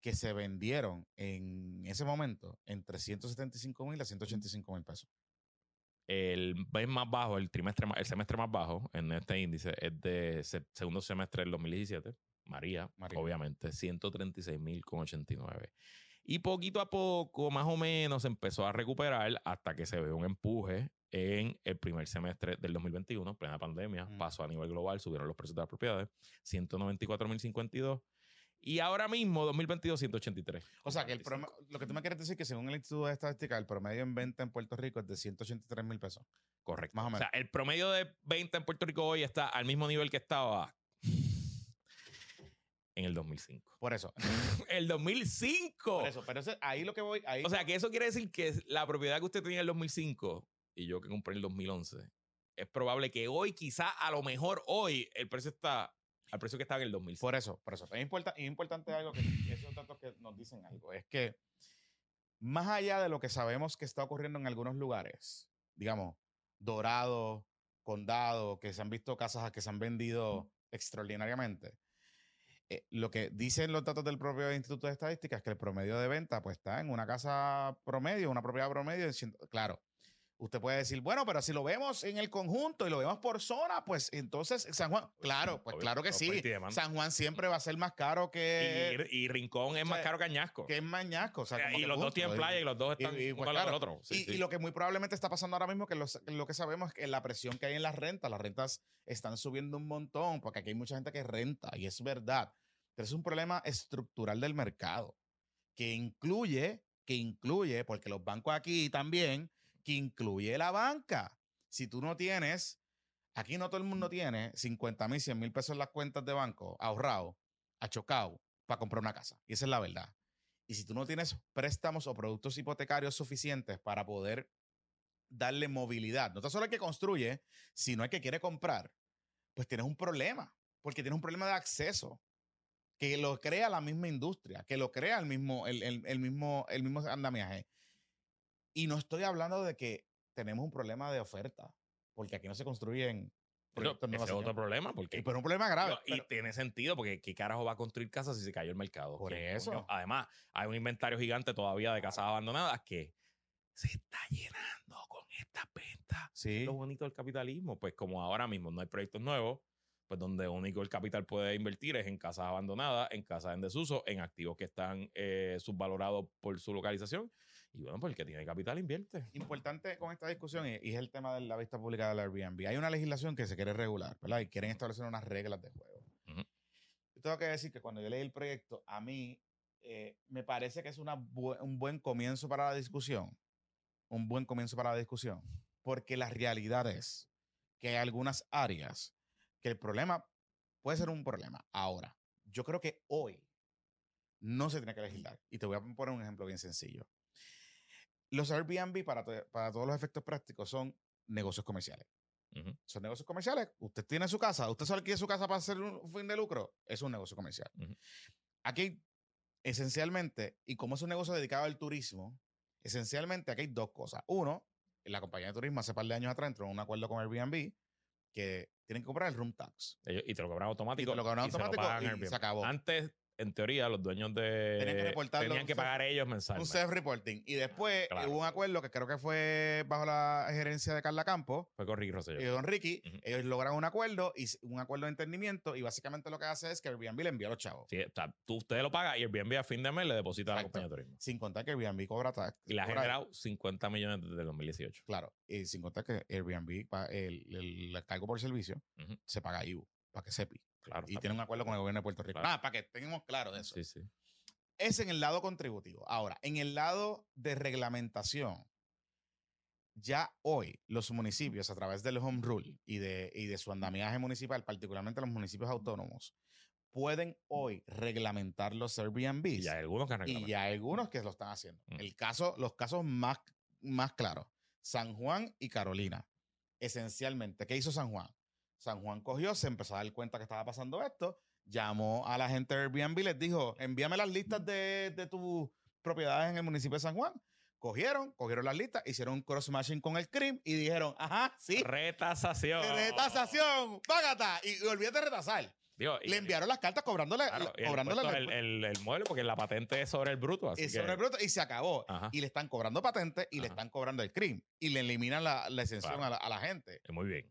Que se vendieron en ese momento entre 175 mil a 185 mil pesos. El mes más bajo, el trimestre, el semestre más bajo en este índice es de se- segundo semestre del 2017. María, María. obviamente, 136.089. Y poquito a poco, más o menos, empezó a recuperar hasta que se ve un empuje en el primer semestre del 2021, plena pandemia. Mm. Pasó a nivel global, subieron los precios de las propiedades, 194.052. Y ahora mismo, 2022, 183. O sea, que el promedio, lo que tú me quieres decir es que según el Instituto de Estadística, el promedio en venta en Puerto Rico es de 183 mil pesos. Correcto. Más o O menos. sea, el promedio de venta en Puerto Rico hoy está al mismo nivel que estaba en el 2005. Por eso. ¡El 2005! Por eso. Pero ahí lo que voy. Ahí, O sea, que eso quiere decir que la propiedad que usted tenía en el 2005 y yo que compré en el 2011, es probable que hoy, quizá a lo mejor hoy, el precio está al precio que estaba en el 2005. Por eso, por eso. Es, importa- es importante algo que esos datos que nos dicen algo. Es que más allá de lo que sabemos que está ocurriendo en algunos lugares, digamos, Dorado, Condado, que se han visto casas que se han vendido extraordinariamente. eh, lo que dicen los datos del propio Instituto de Estadística es que el promedio de venta pues está en una casa promedio, una propiedad promedio. claro, usted puede decir, bueno, pero si lo vemos en el conjunto y lo vemos por zona, pues entonces San Juan, claro, pues claro que sí. y demanda. San Juan siempre va a ser más caro que, y, y Rincón es o más sea, caro que Añasco. que es Mañasco. O sea, como y los dos tienen y- playa y los dos y- están y, pues, del claro, otro. Sí, y, sí. y lo que muy probablemente está pasando ahora mismo, que los- lo que sabemos es que la presión que hay en las rentas, las rentas están subiendo un montón, porque aquí hay mucha gente que renta, y es verdad. Pero es un problema estructural del mercado, que incluye, que incluye, porque los bancos aquí también, que incluye la banca. Si tú no tienes, aquí no todo el mundo tiene 50 mil, 100 mil pesos en las cuentas de banco ahorrado, achocado, para comprar una casa. Y esa es la verdad. Y si tú no tienes préstamos o productos hipotecarios suficientes para poder darle movilidad, no tan solo el que construye, sino el que quiere comprar, pues tienes un problema, porque tienes un problema de acceso que lo crea la misma industria, que lo crea el mismo, el, el- el mismo, el mismo andamiaje. Y no estoy hablando de que tenemos un problema de oferta, porque aquí no se construyen Pero ese es otro problema porque Y pero un problema grave. Y pero- tiene sentido porque ¿qué carajo va a construir casas si se cayó el mercado? Por ¿Quién, eso. coño? Además, hay un inventario gigante todavía de casas abandonadas que se está llenando con estas ventas. sí. Lo bonito del capitalismo, pues como ahora mismo no hay proyectos nuevos, pues donde único el capital puede invertir es en casas abandonadas, en casas en desuso, en activos que están eh, subvalorados por su localización. Y bueno, pues el que tiene capital invierte. importante con esta discusión y, y es el tema de la vista pública del Airbnb. Hay una legislación que se quiere regular, ¿verdad? Y quieren establecer unas reglas de juego. Yo tengo que decir que cuando yo leí el proyecto, a mí eh, me parece que es una bu- un buen comienzo para la discusión. Un buen comienzo para la discusión. Porque la realidad es que hay algunas áreas que el problema puede ser un problema. Ahora, yo creo que hoy no se tiene que legislar. Y te voy a poner un ejemplo bien sencillo. Los Airbnb, para, to- para todos los efectos prácticos, son negocios comerciales. Son negocios comerciales. Usted tiene su casa, usted solo quiere su casa para hacer un fin de lucro. Es un negocio comercial. Aquí, esencialmente, y como es un negocio dedicado al turismo, esencialmente aquí hay dos cosas. Uno, la compañía de turismo hace par de años atrás entró en un acuerdo con Airbnb que tienen que comprar el room tax. Ellos- y te lo cobran automático. Y te lo cobran automático y se acabó. Antes, en teoría, los dueños de. Tenían que reportarlo, tenían que un pagar ellos Un mensualmente. self-reporting. Y después Claro. hubo un acuerdo que creo que fue bajo la gerencia de Carla Campos Fue con Ricky Rosselló. y Don Ricky. Ellos logran un acuerdo y un acuerdo de entendimiento y básicamente lo que hace es que Airbnb le envía a los chavos. Sí, o sea, tú, usted lo paga y el Airbnb a fin de mes le deposita a la compañía de turismo. Sin contar que Airbnb cobra tax. Y le ha generado 50 millones desde el 2018. Claro, y sin contar que Airbnb, el, el- el cargo por servicio, se paga IBU, para que sepi. Claro. Y tiene un acuerdo con el gobierno de Puerto Rico. Claro. Nada, para que tengamos claro de eso. Sí, sí. Es en el lado contributivo. Ahora, en el lado de reglamentación, ya hoy los municipios, a través del Home Rule y de, y de su andamiaje municipal, particularmente los municipios autónomos, pueden hoy reglamentar los Airbnb. Y ya hay algunos que han Y hay algunos que lo están haciendo. Mm. El caso, los casos más, más claros, San Juan y Carolina. Esencialmente, ¿qué hizo San Juan? San Juan cogió, se empezó a dar cuenta que estaba pasando esto, llamó a la gente de Airbnb y les dijo, envíame las listas de, de tus propiedades en el municipio de San Juan. Cogieron, cogieron las listas, hicieron un cross-matching con el CRIM y dijeron, ajá, sí, Retasación. retasación, págata. Y, y olvídate de retasar. Digo, y- Le enviaron las cartas cobrándole, claro, el el, el- el mueble, porque la patente es sobre el bruto. Así que, sobre el bruto, y se acabó. Ajá. Y le están cobrando patentes y le están cobrando el crimen. Y le eliminan la, la exención Claro. a, la, a la gente. Muy bien.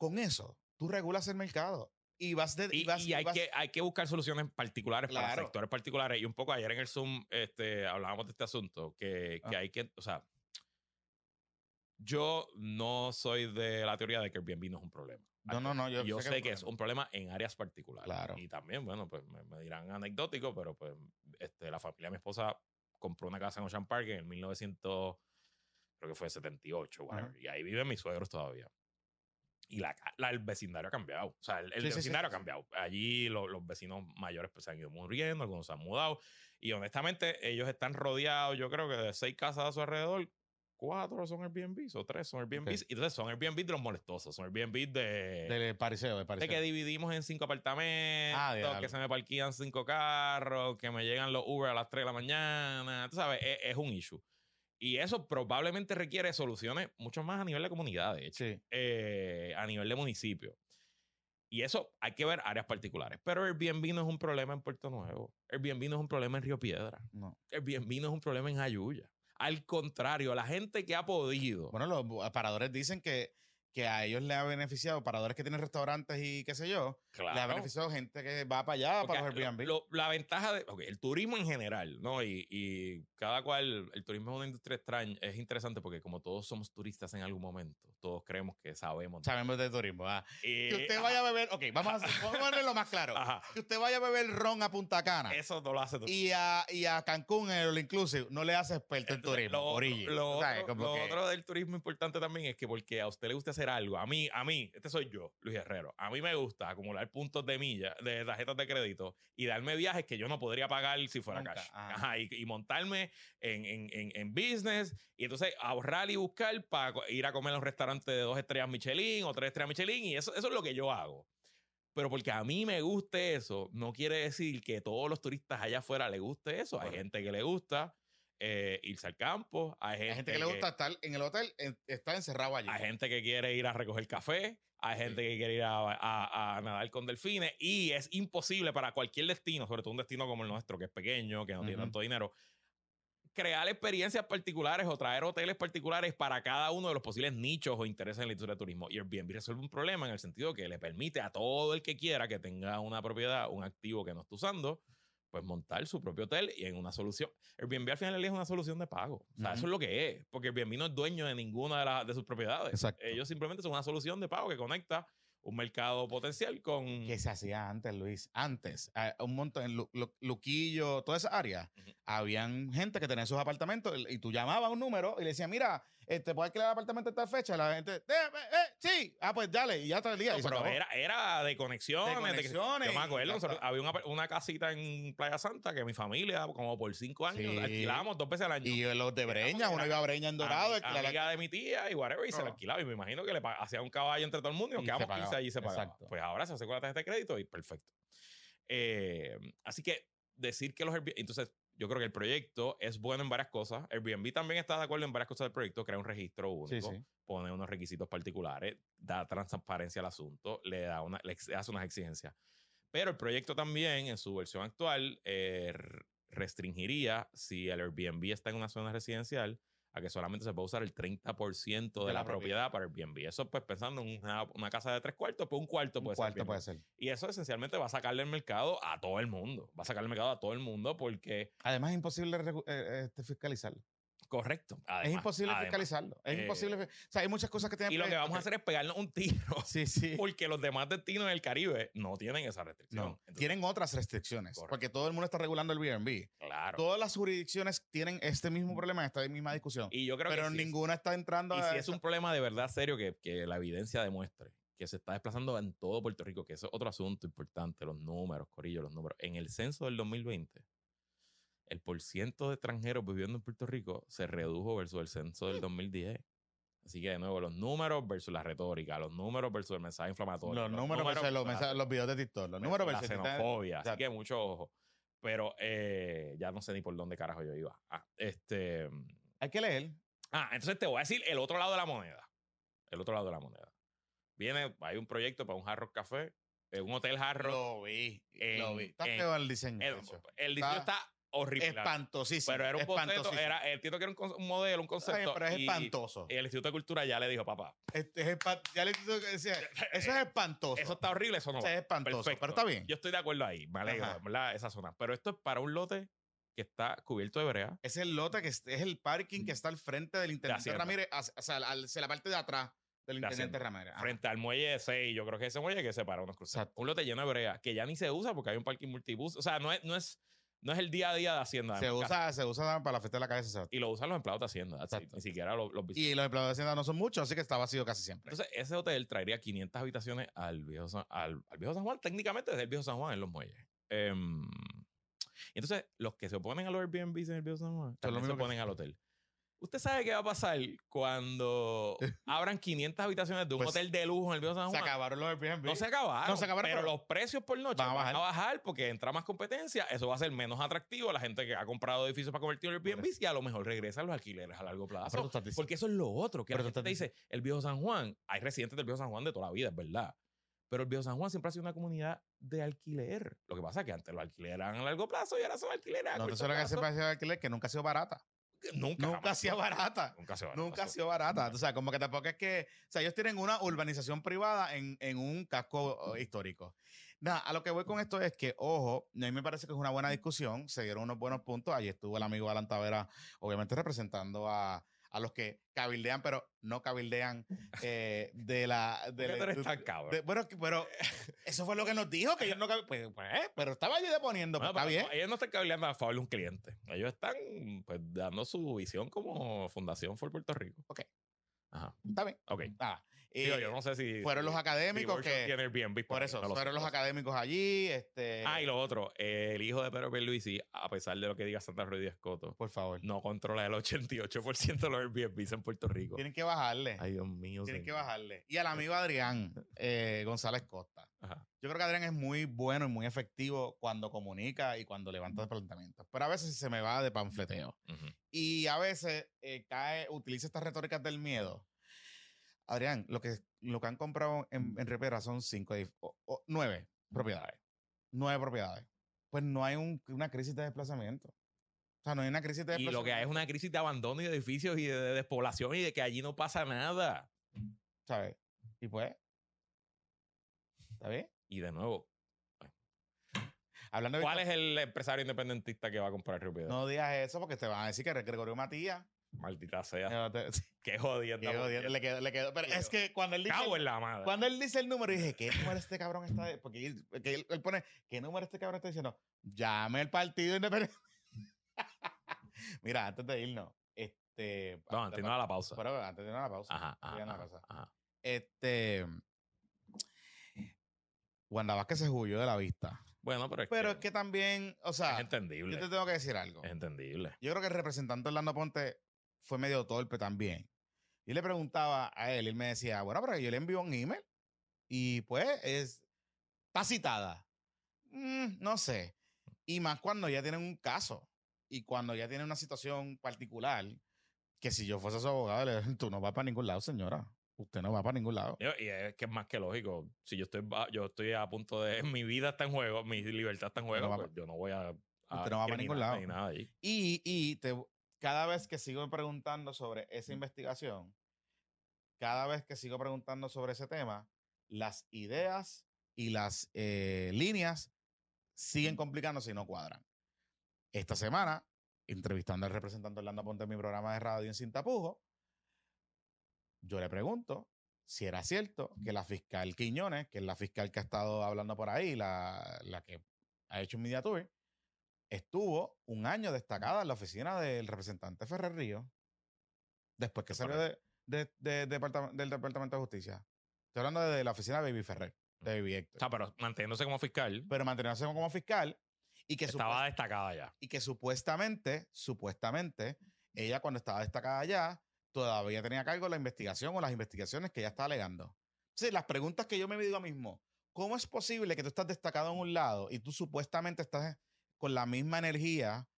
Con eso, tú regulas el mercado. Y vas de. Y, vas- y hay, vas- que, hay que buscar soluciones particulares para Claro. sectores particulares. Y un poco ayer en el Zoom este, hablábamos de este asunto, que, que Ah. hay que, o sea, yo no soy de la teoría de que Airbnb no es un problema. No, no, no. Yo, Yo sé que, es problema. un problema en áreas particulares. Claro. Y también, bueno, pues me, me dirán anecdótico, pero pues este, la familia de mi esposa compró una casa en Ocean Park en el 1900, creo que fue 78, whatever, Ajá. y ahí viven mis suegros todavía. Y la, la- el vecindario ha cambiado. O sea, el, el Sí, sí, sí, vecindario sí, ha cambiado. Allí lo- los vecinos mayores pues, se han ido muriendo, algunos se han mudado. Y honestamente, ellos están rodeados, yo creo que de seis casas a su alrededor. Cuatro son Airbnbs o tres son Airbnbs. Y entonces son Airbnbs de los molestosos, son Airbnbs de, Del pariseo, de de pariseo. que dividimos en cinco apartamentos, Ah, que se me parquían cinco carros, que me llegan los Uber a las 3 de la mañana. Tú sabes, es, es un issue. Y eso probablemente requiere soluciones mucho más a nivel de comunidad, de hecho, Sí. eh, a nivel de municipio. Y eso hay que ver áreas particulares. Pero Airbnb no es un problema en Puerto Nuevo. Airbnb no es un problema en Río Piedra. No. Airbnb no es un problema en Ayuya. Al contrario, la gente que ha podido. Bueno, los paradores dicen que, que a ellos le ha beneficiado, paradores que tienen restaurantes y qué sé yo, le ha claro, beneficiado gente que va para allá, Porque para los Airbnb. lo- la ventaja de ok, el turismo en general, ¿no? Y, y cada cual, el turismo es una industria extraña, es interesante porque como todos somos turistas en algún momento, todos creemos que sabemos. Sabemos de turismo. ah. Y- Que usted vaya a beber, ok, vamos a, hacer- vamos a ponerlo más claro. Ajá. Que usted vaya a beber ron a Punta Cana Eso no lo hace tú. y a, y a Cancún en el Inclusive, no le hace experto en turismo. Lo, lo O sea, otro- como lo que- otro del turismo importante también es que porque a usted le gusta hacer algo, a mí, a mí, este soy yo, Luis Herrero, a mí me gusta acumular puntos de milla, de tarjetas de crédito y darme viajes que yo no podría pagar si fuera Nunca, cash. ajá. Ajá, y, y montarme en, en, en, en business y entonces ahorrar y buscar para ir a comer a un restaurante de dos estrellas Michelin o tres estrellas Michelin y eso, eso es lo que yo hago. Pero porque a mí me guste eso, no quiere decir que todos los turistas allá afuera les guste eso. Hay gente que le gusta eh, irse al campo, hay gente, Hay gente que le gusta estar en el hotel, en- estar encerrado allí. hay gente que quiere ir a recoger café, hay gente que quiere ir a, a- a nadar con delfines y es imposible para cualquier destino, sobre todo un destino como el nuestro, que es pequeño, que no tiene Ujú. tanto dinero, crear experiencias particulares o traer hoteles particulares para cada uno de los posibles nichos o intereses en la industria de turismo. Y Airbnb resuelve un problema en el sentido que le permite a todo el que quiera que tenga una propiedad, un activo que no está usando, pues montar su propio hotel y en una solución. Airbnb al final del día es una solución de pago. O sea, eso es lo que es, porque Airbnb no es dueño de ninguna de, las- de sus propiedades. Exacto. Ellos simplemente son una solución de pago que conecta un mercado potencial con... que se hacía antes, Luis. Antes, a- un montón, en Lu- Lu- Luquillo, toda esa área, Ujú. habían gente que tenía sus apartamentos y tú llamabas a un número y le decías, mira, este, ¿puedes alquilar el apartamento en tal fecha? La gente, "Eh, eh, eh, sí, ah, pues dale, y ya está el día. No, pero era, era de conexiones. De de conexiones yo me acuerdo, había una, una casita en Playa Santa que mi familia, como por cinco años, Sí. alquilábamos dos veces al año. Y los de Breña, uno iba a Breña en Dorado, la- amiga de mi tía y whatever, y se la alquilaba. Y me imagino que le hacía un caballo entre todo el mundo y nos quedamos se pagaba. 15 allí y se pagaba. Exacto. Pues ahora se hace con la tarjeta de crédito y perfecto. Eh, así que decir que los Airbnb. Entonces, yo creo que el proyecto es bueno en varias cosas. Airbnb también está de acuerdo en varias cosas del proyecto. Crea un registro único, sí. pone unos requisitos particulares, da transparencia al asunto, le, da una, le hace unas exigencias. Pero el proyecto también, en su versión actual, eh, restringiría si el Airbnb está en una zona residencial a que solamente se puede usar el 30% de, De la, la propiedad para Airbnb. Eso, pues, pensando en una, una casa de tres cuartos, pues un cuarto Un puede cuarto ser. Airbnb. puede ser. Y eso esencialmente va a sacarle el mercado a todo el mundo. Va a sacarle el mercado a todo el mundo porque. Además, es imposible regu- eh, este, fiscalizarlo. Correcto. es imposible además. fiscalizarlo. Es eh, imposible. O sea, hay muchas cosas que tienen Y lo que vamos a hacer es pegarnos un tiro Sí, sí. porque los demás destinos en el Caribe no tienen esa restricción. No, Entonces, tienen otras restricciones. Correcto. Porque todo el mundo está regulando el Airbnb. Claro. Todas las jurisdicciones tienen este mismo problema, esta misma discusión. y yo creo pero que. ninguna está entrando Y a si es un problema de verdad serio que, que la evidencia demuestre que se está desplazando en todo Puerto Rico, que eso es otro asunto importante, los números, Corillo, los números. En el censo del 2020, el porciento de extranjeros viviendo en Puerto Rico se redujo versus el censo del 2010. Así que, de nuevo, los números versus la retórica, los números versus el mensaje inflamatorio. los números versus los, mensajes- los videos de TikTok. Los números la versus xenofobia. Así que mucho ojo. Pero eh, ya no sé ni por dónde carajo yo iba. Ah, este. Hay que leer. Ah, entonces te voy a decir el otro lado de la moneda. El otro lado de la moneda. Viene, hay un proyecto para un Hard Rock Café eh, un hotel jarro. Lo vi. lo vi. Está en- feo el diseño. El, diseño Está está horrible. Espantosísimo. Pero era un espantosísimo. era, entiendo que era un, modelo, un concepto. pero es y- espantoso. Y el Instituto de Cultura ya le dijo, papá, Este es ya le digo que decía, eso es espantoso. eso está horrible, eso no Eso es espantoso, Perfecto. pero está bien. Yo estoy de acuerdo ahí, me. ¿verdad? Esa zona. Pero esto es para un lote que está cubierto de brea. Es el lote que es, es el parking que está al frente del intendente. Ramírez, o sea, hacia la parte de atrás del De intendente. Ramírez. Ajá. frente al muelle 6, yo creo que ese muelle que separa unos. Exacto. Un lote lleno de brea, que ya ni se usa porque hay un parking multibus. O sea, no es, no es, no es el día a día de Hacienda. Se usa, se usa para la fiesta de la calle. Y lo usan los empleados de Hacienda. Ni siquiera los, los. Y los empleados de Hacienda no son muchos, así que está vacío casi siempre. Entonces, ese hotel traería 500 habitaciones al viejo San, al, al viejo San Juan, técnicamente desde el viejo San Juan en los muelles. Y entonces, los que se oponen a los Airbnb en el viejo San Juan también se que- oponen al hotel. ¿Usted sabe qué va a pasar cuando abran 500 habitaciones de un Pues, hotel de lujo en el viejo San se Juan? acabaron los Airbnb. No se acabaron. No se acabaron, pero, pero los precios por noche van a van a, bajar. bajar. porque entra más competencia. Eso va a ser menos atractivo a la gente que ha comprado edificios para convertirlo en Airbnb y a lo mejor regresan los alquileres a largo Ah, plazo. Porque eso es lo otro, que Pero la gente te dice, el viejo San Juan, hay residentes del viejo San Juan de toda la vida, es verdad. Pero el viejo San Juan siempre ha sido una comunidad de alquiler. Lo que pasa es que antes los alquileres eran a largo plazo y ahora son alquileres a No corto suena que plazo. siempre ha sido alquiler, que nunca ha sido barata. Nunca. Nunca ha sido barata. Nunca ha sido barata. Nunca ha sido barata. O sea, como que tampoco es que. O sea, ellos tienen una urbanización privada en, en un casco oh, histórico. Nada, a lo que voy con esto es que, ojo, a mí me parece que es una buena discusión. Se dieron unos buenos puntos. Allí estuvo el amigo Alan Tavera, obviamente representando a, a los que cabildean, pero no cabildean eh, de la. ¿Por De, la- de- de- bueno, pero eso fue lo que nos dijo, que ellos no pues, pues, pero estaba allí deponiendo, pues, está bien. ellos no están cableando a favor de un cliente. Ellos están pues, dando su visión como Fundación for Puerto Rico. Ok. Ajá. Está bien. Ok. Nada. Eh, yo no sé si. fueron los académicos que. tiene Airbnb, Por eso, no lo sé. fueron los académicos allí. Este, Ah, y lo otro, eh, el hijo de Pedro Pierluisi, a pesar de lo que diga Santa Ruiz Escoto, Por favor. no controla el 88% de los Airbnbs en Puerto Rico. Tienen que bajarle. Ay, Dios mío. Tienen que bajarle. Y al amigo Adrián eh, González Costa. Ajá. Yo creo que Adrián es muy bueno y muy efectivo cuando comunica y cuando levanta planteamientos. Pero a veces se me va de panfleteo. Y a veces eh, cae, utiliza estas retóricas del miedo. Adrián, lo que, lo que han comprado en, en Rivera son cinco, edif- o- o nueve propiedades. Nueve propiedades. Pues no hay un- una crisis de desplazamiento. O sea, no hay una crisis de Y desplazamiento. lo que hay es una crisis de abandono y de edificios y de, de despoblación y de que allí no pasa nada. ¿Sabes? Y pues. ¿Está bien? Y de nuevo, Hablando de ¿cuál es el empresario independentista que va a comprar Río Piedra? No digas eso porque te van a decir que Gregorio Matías. Maldita sea. Te- Qué jodienda. Qué jodido, Le quedó, le quedó. Pero Qué es que cuando él dice. Cago en la madre. Cuando él dice el número, dije, ¿qué número este cabrón está? Porque él, porque él- él pone, ¿qué número este cabrón está diciendo? Llame el partido independiente. Mira, antes de irnos, este. No, antes de irnos a la pausa. Pero antes de irnos a la pausa. Ajá, ajá. Este. Wanda Vázquez se huyó de la vista. Bueno, pero es Pero es que, que también, o sea, es entendible. yo te tengo que decir algo. Es entendible. Yo creo que el representante Orlando Ponte fue medio torpe también. Y le preguntaba a él, y él me decía, bueno, pero yo le envío un email y pues es, está citada. Mm, no sé. Y más cuando ya tienen un caso y cuando ya tienen una situación particular, que si yo fuese su abogado, le tú no vas para ningún lado, señora. Usted no va para ningún lado. Y es que es más que lógico. Si yo estoy, yo estoy a punto de. Mi vida está en juego, mi libertad está en juego, va pues yo no voy a. a Usted no va pa' ningún incriminarme lado. Nada. Y, y te, cada vez que sigo preguntando sobre esa investigación, cada vez que sigo preguntando sobre ese tema, las ideas y las eh, líneas siguen complicándose y no cuadran. Esta semana, entrevistando al representante Orlando Ponte en mi programa de radio en Sin Tapujos, yo le pregunto si era cierto que la fiscal Quiñones, que es la fiscal que ha estado hablando por ahí, la, la que ha hecho un media tour, estuvo un año destacada en la oficina del representante Ferrer Río, después que salió de, de- de- del Departamento de Justicia. Estoy hablando de la oficina de Baby Ferrer, de Baby O Héctor. sea, pero manteniéndose como fiscal, Pero manteniéndose como fiscal y que, estaba destacada ya. y que supuestamente, supuestamente, ella cuando estaba destacada allá, todavía tenía a cargo la investigación o las investigaciones que ella estaba alegando. Sí, las preguntas que yo me digo mismo, ¿cómo es posible que tú estás destacado en un lado y tú supuestamente estás con la misma energía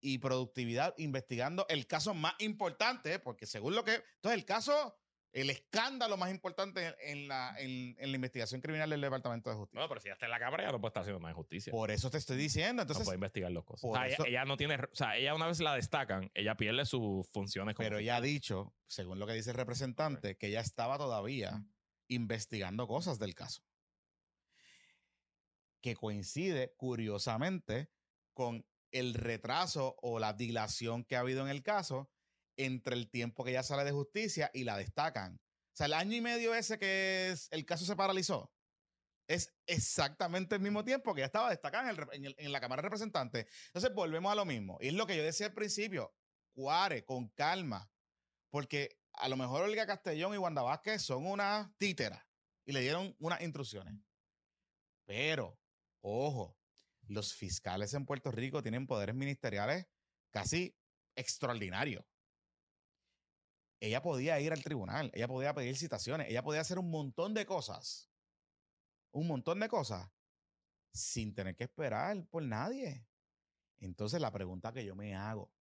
y productividad investigando el caso más importante? Porque según lo que... Entonces, el caso El escándalo más importante en la, en, en la investigación criminal del Departamento de Justicia. No, pero si ya está en la cámara, ya no puede estar haciendo más injusticia. Por eso te estoy diciendo. no Entonces, puede investigar las cosas. O sea, eso- ella no tiene. O sea, ella una vez la destacan, ella pierde sus funciones como. pero ella ha dicho, según lo que dice el representante, que ella estaba todavía investigando cosas del caso. Que coincide, curiosamente, con el retraso o la dilación que ha habido en el caso entre el tiempo que ella sale de justicia y la destacan. O sea, el año y medio ese que es- el caso se paralizó es exactamente el mismo tiempo que ya estaba destacada en, el rep- en el- en la Cámara de Representantes. Entonces, volvemos a lo mismo. Y es lo que yo decía al principio. Cuare, con calma. Porque a lo mejor Olga Castellón y Wanda Vázquez son unas títeras y le dieron unas instrucciones. Pero, ojo, los fiscales en Puerto Rico tienen poderes ministeriales casi extraordinarios. Ella podía ir al tribunal, ella podía pedir citaciones, ella podía hacer un montón de cosas. Un montón de cosas sin tener que esperar por nadie. Entonces la pregunta que yo me hago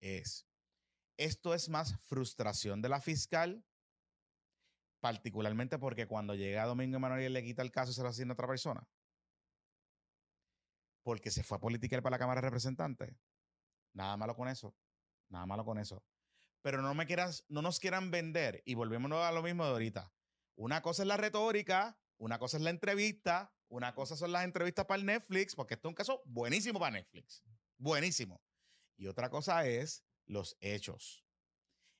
es, ¿esto es más frustración de la fiscal? Particularmente porque cuando llega Domingo Emanuel y le quita el caso, se lo asigna a otra persona. Porque se fue a politicar para la Cámara de Representantes. Nada malo con eso. Nada malo con eso. Pero no me quieras, no nos quieran vender. Y volvemos a lo mismo de ahorita. Una cosa es la retórica, una cosa es la entrevista, una cosa son las entrevistas para el Netflix, porque esto es un caso buenísimo para Netflix. Buenísimo. Y otra cosa es los hechos.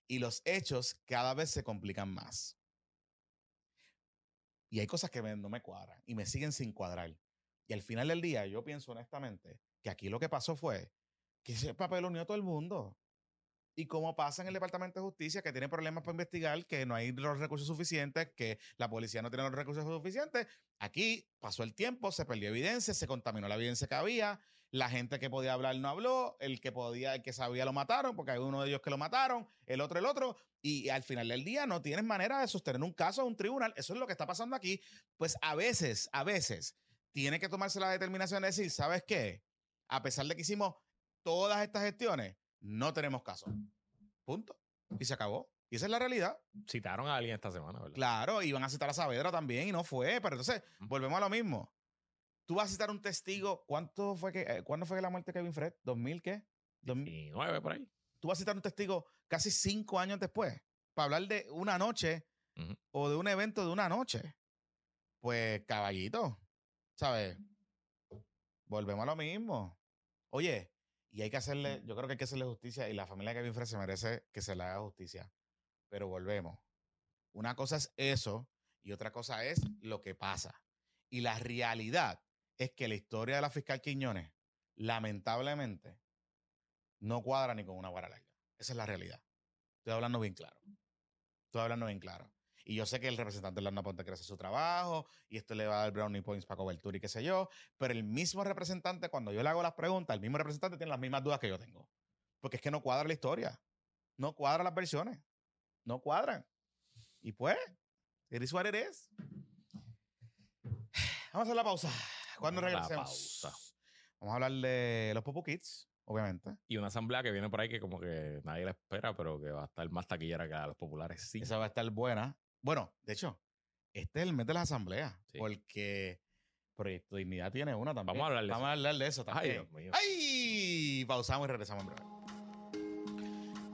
Y los hechos cada vez se complican más. Y hay cosas que no me cuadran y me siguen sin cuadrar. Y al final del día, yo pienso honestamente que aquí lo que pasó fue que ese papel unió a todo el mundo. Y como pasa en el Departamento de Justicia, que tiene problemas para investigar, que no hay los recursos suficientes, que la policía no tiene los recursos suficientes, aquí pasó el tiempo, se perdió evidencia, se contaminó la evidencia que había, la gente que podía hablar no habló, el que podía, el que sabía lo mataron, porque hay uno de ellos que lo mataron, el otro el otro, y al final del día no tienes manera de sostener un caso en un tribunal. Eso es lo que está pasando aquí. Pues a veces, a veces, tiene que tomarse la determinación de decir, ¿sabes qué? A pesar de que hicimos todas estas gestiones, no tenemos caso. Punto. Y se acabó. Y esa es la realidad. Citaron a alguien esta semana, ¿verdad? Claro, iban a citar a Saavedra también y no fue. Pero entonces, volvemos a lo mismo. Tú vas a citar un testigo. ¿Cuánto fue que, eh, ¿Cuándo fue la muerte de Kevin Fred? ¿2000 qué? ¿Dos- Y nueve por ahí. Tú vas a citar un testigo casi cinco años después para hablar de una noche o de un evento de una noche. Pues, caballito, ¿sabes? Volvemos a lo mismo. Oye, y hay que hacerle, yo creo que hay que hacerle justicia y la familia de Kevin Fred se merece que se le haga justicia. Pero volvemos. Una cosa es eso y otra cosa es lo que pasa. Y la realidad es que la historia de la fiscal Quiñones, lamentablemente, no cuadra ni con una vara larga. Esa es la realidad. Estoy hablando bien claro. Estoy hablando bien claro. Y yo sé que el representante Lorna Ponte quiere hacer su trabajo y esto le va a dar brownie points para cobertura y qué sé yo. Pero el mismo representante, cuando yo le hago las preguntas, el mismo representante tiene las mismas dudas que yo tengo. Porque es que no cuadra la historia. No cuadran las versiones. No cuadran. Y pues, is what it is. Vamos a hacer la pausa. Cuando La regresemos. pausa. Vamos a hablar de los Popo Kids, obviamente. Y una asamblea que viene por ahí que como que nadie la espera, pero que va a estar más taquillera que a los populares. Sí. Esa va a estar buena. Bueno, de hecho, este es el mes de las asambleas. Sí. Porque Proyecto Dignidad tiene una también. Vamos a hablar de Vamos eso. a hablar de eso Ay, también. Dios mío. ¡Ay! Pausamos y regresamos en breve.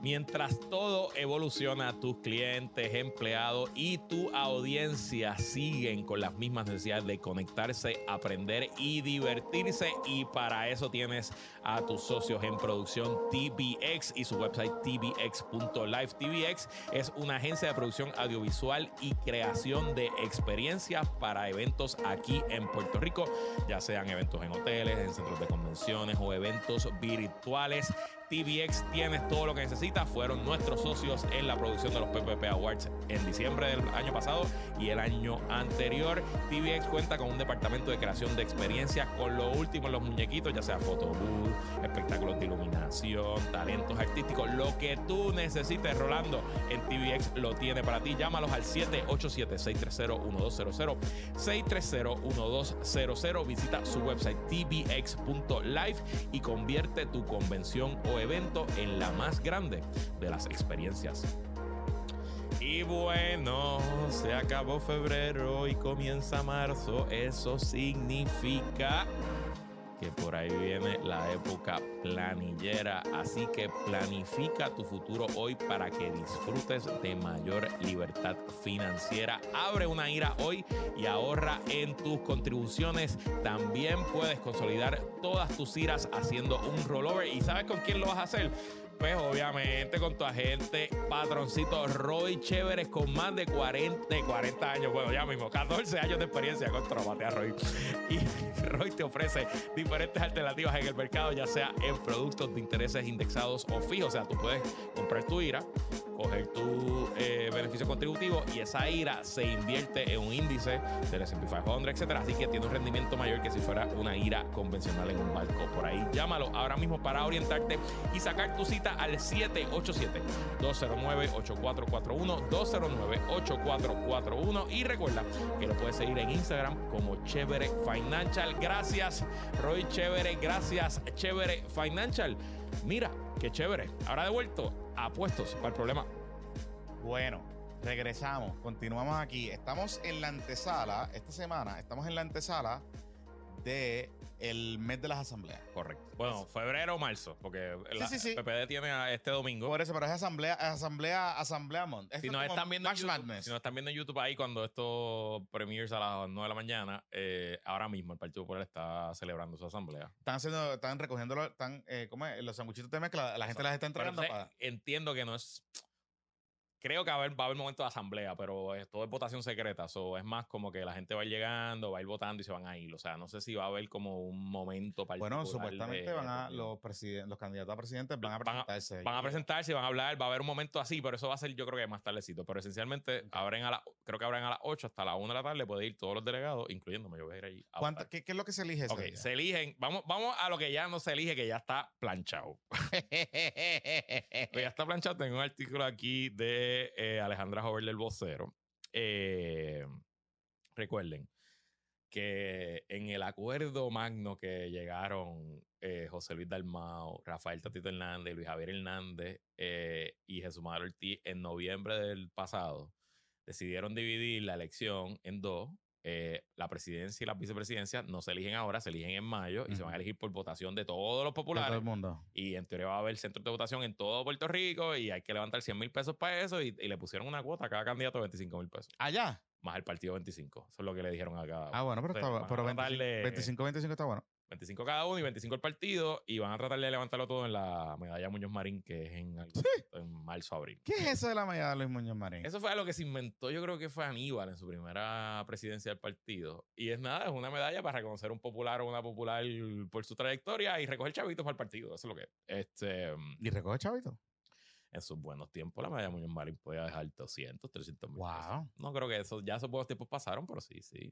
Mientras todo evoluciona, tus clientes, empleados y tu audiencia siguen con las mismas necesidades de conectarse, aprender y divertirse. Y para eso tienes a tus socios en producción TBX y su website tbx.live. TBX es una agencia de producción audiovisual y creación de experiencias para eventos aquí en Puerto Rico, ya sean eventos en hoteles, en centros de convenciones o eventos virtuales. TVX tienes todo lo que necesitas. Fueron nuestros socios en la producción de los PPP Awards en diciembre del año pasado y el año anterior. TVX cuenta con un departamento de creación de experiencias con lo último en los muñequitos, ya sea photobooth, espectáculos de iluminación, talentos artísticos, lo que tú necesites, Rolando, en TVX lo tiene para ti. Llámalos al 787-630-1200, 630-1200. Visita su website tvx.live y convierte tu convención o evento en la más grande de las experiencias. Y bueno, se acabó febrero y comienza marzo. Eso significa que por ahí viene la época planillera. Así que planifica tu futuro hoy para que disfrutes de mayor libertad financiera. Abre una IRA hoy y ahorra en tus contribuciones. También puedes consolidar todas tus IRAs haciendo un rollover. ¿Y sabes con quién lo vas a hacer? Pues obviamente con tu agente patroncito Roy Chéveres con más de 40, de 40 años, bueno ya mismo, 14 años de experiencia contra a Roy. Y Roy te ofrece diferentes alternativas en el mercado, ya sea en productos de intereses indexados o fijos. O sea, tú puedes comprar tu IRA, coger tu eh, beneficio contributivo y esa IRA se invierte en un índice del S&P 500, etcétera. Así que tiene un rendimiento mayor que si fuera una IRA convencional en un banco. Por ahí llámalo ahora mismo para orientarte y sacar tu cita al 787-209-8441, 209-8441 y recuerda que lo puedes seguir en Instagram como Chévere Financial. Gracias, Roy Chévere. Gracias, Chévere Financial. Mira, qué chévere. Ahora de vuelto a puestos para el problema. Bueno, regresamos, continuamos aquí. Estamos en la antesala, esta semana, estamos en la antesala de el mes de las asambleas. Correcto. Bueno, febrero o marzo, porque la sí, sí. PPD tiene a este domingo. Por eso, pero es asamblea, asamblea, asamblea month. Si nos, es están viendo en YouTube, Madness. si nos están viendo en YouTube ahí cuando esto premieres a las 9 de la mañana, eh, ahora mismo el Partido Popular está celebrando su asamblea. Están haciendo, están recogiendo los, están, eh, ¿cómo es? los sanguchitos de mezcla, la gente las está entregando entonces, para. entiendo que no es. Creo que va a haber, va a haber momento de asamblea, pero es, todo es votación secreta. So, es más como que la gente va a ir llegando, va a ir votando y se van a ir. O sea, no sé si va a haber como un momento particular. Bueno, supuestamente de- van a, los, candidatos a presidentes van a Van a- presentarse. Van a presentarse, van a hablar, va a haber un momento así, pero eso va a ser yo creo que más tardecito. Pero esencialmente abren a la, creo que abren a las 8 hasta la 1 de la tarde, puede ir todos los delegados, incluyéndome, yo voy a ir allí. a ¿Cuánta- votar. qué, qué es lo que se elige ese Ok, día? se eligen, vamos, vamos a lo que ya no se elige, que ya está planchado. Ya está planchado. Tengo un artículo aquí de eh, Alejandra Jover del Vocero. Eh, recuerden que en el acuerdo magno que llegaron eh, José Luis Dalmao, Rafael Tatito Hernández, Luis Javier Hernández eh, y Jesús Manuel Ortiz en noviembre del pasado, decidieron dividir la elección en dos. Eh, la presidencia y la vicepresidencia no se eligen ahora, se eligen en mayo y se van a elegir por votación de todos los De populares. todo el mundo. Y en teoría va a haber centros de votación en todo Puerto Rico y hay que levantar 100 mil pesos para eso y, y le pusieron una cuota a cada candidato de 25 mil pesos. Allá. Más el partido 25. Eso es lo que le dijeron a cada Ah, bueno, pero, Entonces, está, van a pero tratar 25, de- 25, 25 está bueno. 25 cada uno y 25 el partido y van a tratar de levantarlo todo en la medalla Muñoz Marín que es en, algo- en marzo, abril. ¿Qué es eso de la medalla de Luis Muñoz Marín? Eso fue algo que se inventó, yo creo que fue Aníbal en su primera presidencia del partido. Y es nada, es una medalla para reconocer un popular o una popular por su trayectoria y recoger chavitos para el partido. Eso es lo que es. Este, ¿Y recoge chavito? En sus buenos tiempos, la medalla Muñoz Marín podía dejar 200, 300 mil. pesos. Wow. No creo que eso, ya esos buenos tiempos pasaron, pero sí, sí.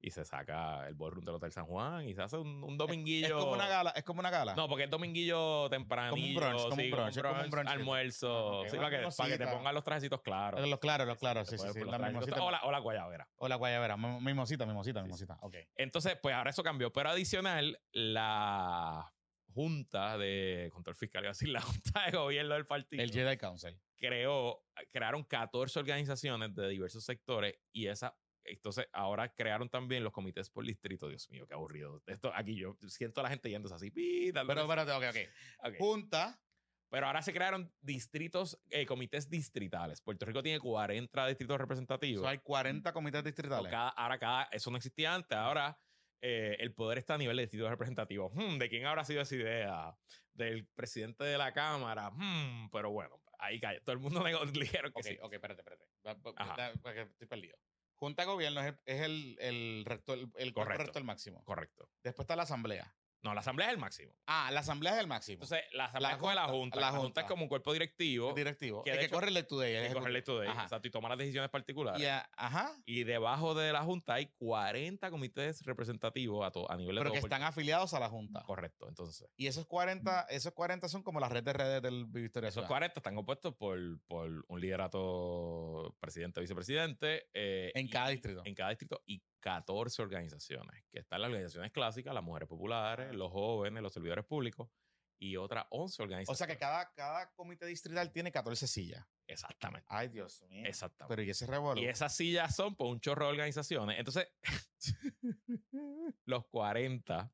Y se saca el ballroom del Hotel San Juan y se hace un, un dominguillo. Es como una gala, es como una gala. No, porque es dominguillo tempranillo. brunch, como un sí, brunch, como un brunchito. almuerzo. Ok, sí, una para, que, para que te pongan los trajecitos claros. los claros, los claros, sí, sí, puedes sí. mimosita. O la, o la guayabera. O la guayabera, mi- mimosita, mimosita, mimosita. Ok. Entonces, pues ahora eso cambió. Pero adicional, la Junta de Control Fiscal, iba a decir, la Junta de Gobierno del partido El Jedi Council. creó, crearon 14 organizaciones de diversos sectores y esa, entonces ahora crearon también los comités por distrito. Dios mío, qué aburrido. Esto aquí yo siento a la gente yéndose así. Pero espérate, ok, ok. Ok. Junta. Pero ahora se crearon distritos, eh, comités distritales. Puerto Rico tiene 40 distritos representativos. hay 40 comités distritales. cada- ahora cada, eso no existía antes. Ahora eh, el poder está a nivel de distritos representativos. Hmm, ¿De quién habrá sido esa idea? Del presidente de la Cámara. Hmm, pero bueno, ahí cae. Todo el mundo nego- dijeron que Ok, sí. ok, espérate, espérate. Va- va- estoy perdido. Junta de gobierno es el, es el, el rector, el, el cuerpo Correcto. rector máximo. Correcto. Después está la asamblea. No, la asamblea es el máximo. Ah, la asamblea es el máximo. Entonces, la asamblea La es como la junta- junta. la junta. junta. es como un cuerpo directivo directivo. que el que hecho- corre el lecture day. el que corre el Ajá. Exacto, y toma las decisiones particulares. Y, a- ajá. Y debajo de la junta hay 40 comités representativos a, to- a nivel de Pero todo que están afiliados a la junta. Correcto, entonces. Y esos 40, esos 40 son como la red de redes del Victoria Esos Ciudad. 40 están compuestos por, por un liderato presidente, vicepresidente. eh, En cada distrito. En cada distrito y 14 organizaciones, que están las organizaciones clásicas, las mujeres populares, los jóvenes, los servidores públicos y otras 11 O organizaciones. sea que cada, cada comité distrital tiene 14 sillas. Exactamente. Ay, Dios mío. Exactamente. Pero ¿y ese revuelo? Y esas sillas son por un chorro de organizaciones. Entonces, los 40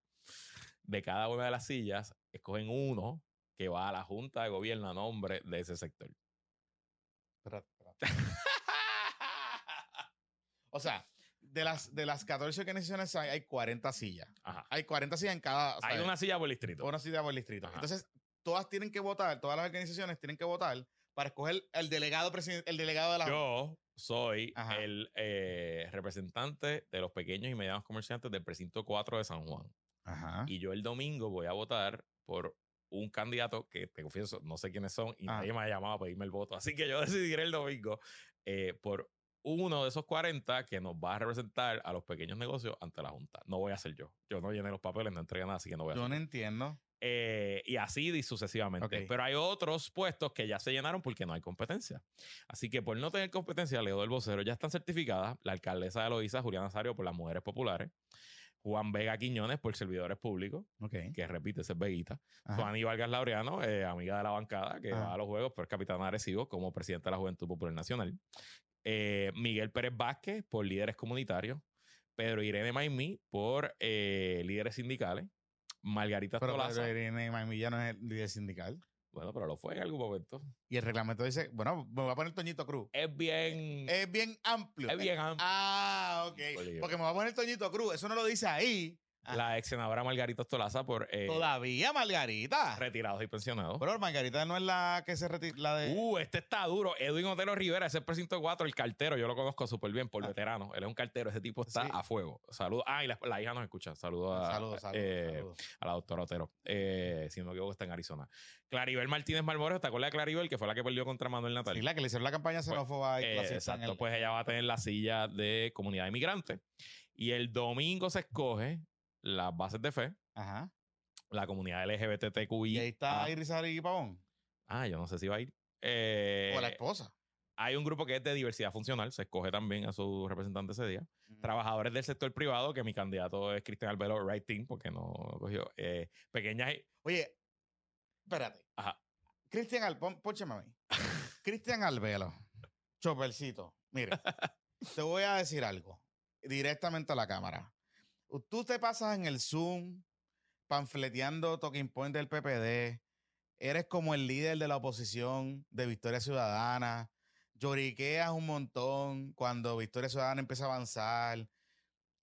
de cada una de las sillas escogen uno que va a la Junta de Gobierno a nombre de ese sector. O sea, de las, de las 14 organizaciones hay, hay 40 sillas. Ajá. Hay 40 sillas en cada. Hay una silla por distrito. una silla por distrito. Ajá. Entonces, todas tienen que votar, todas las organizaciones tienen que votar para escoger el delegado el delegado de la Yo soy Ajá. el eh, representante de los pequeños y medianos comerciantes del precinto 4 de San Juan. Ajá. Y yo el domingo voy a votar por un candidato que te confieso, no sé quiénes son y nadie me ha llamado a pedirme el voto. Así que yo decidiré el domingo eh, por uno de esos 40 que nos va a representar a los pequeños negocios ante la Junta. No voy a ser yo. Yo no llené los papeles, no entregué nada, así que no voy a Yo ser no entiendo. eh, y así sucesivamente. Pero hay otros puestos que ya se llenaron porque no hay competencia. Así que por no tener competencia, Leo del Vocero ya están certificadas. La alcaldesa de Loíza, Juliana Nazario, por las mujeres populares. Juan Vega Quiñones por servidores públicos, que repite, ese es Veguita. Ajá. Juan Vargas Laureano, eh, amiga de la bancada, que Ajá. va a los juegos, pero es capitana de Arecibo como presidente de la Juventud Popular Nacional. Eh, Miguel Pérez Vázquez por líderes comunitarios. Pedro Irene Maimí por eh, líderes sindicales. Margarita Pero Tolaza. Pedro Irene Maimilla no es el líder sindical. Bueno, pero lo fue en algún momento. Y el reglamento dice, bueno, me voy a poner Toñito Cruz. Es bien. Es bien amplio. es bien amplio. Ah, ok. Porque me voy a poner Toñito Cruz. Eso no lo dice ahí. Ah. La ex senadora Margarita Tolaza por eh, Todavía, Margarita. retirados y pensionados. Pero Margarita no es la que se retira. La de. Uh, este está duro. Edwin Otero Rivera, ese es el precinto 4, el cartero. Yo lo conozco súper bien por Ah. veterano. Él es un cartero. Ese tipo está Sí. a fuego. Saludos. Ah, y la, la hija nos escucha. Saludos a, saludos, saludos, eh, saludos. a la doctora Otero. Eh, si no me equivoco, está en Arizona. Claribel Martínez Marmores, ¿te acuerdas de Claribel? Que fue la que perdió contra Manuel Natal. Sí, la que le hicieron la campaña xenófoba y Eh, clasista exacto, el- pues ella va a tener la silla de comunidad inmigrante. Y el domingo se escoge las bases de fe, Ajá. la comunidad LGBTQI. Y ahí está Ah, Iris Ari Pavón. ah, yo no sé si va a ir. Eh, o la esposa. hay un grupo que es de diversidad funcional, se escoge también a su representante ese día. Trabajadores del sector privado, que mi candidato es Cristian Albelo Right Team, porque no cogió. Eh, pequeñas. Oye, espérate. Ajá. Cristian Albelo, póchame a mí. Cristian Albelo, chopercito. Mire, te voy a decir algo directamente a la cámara. Tú te pasas en el Zoom panfleteando Talking Point del PPD. Eres como el líder de la oposición de Victoria Ciudadana. Lloriqueas un montón cuando Victoria Ciudadana empieza a avanzar.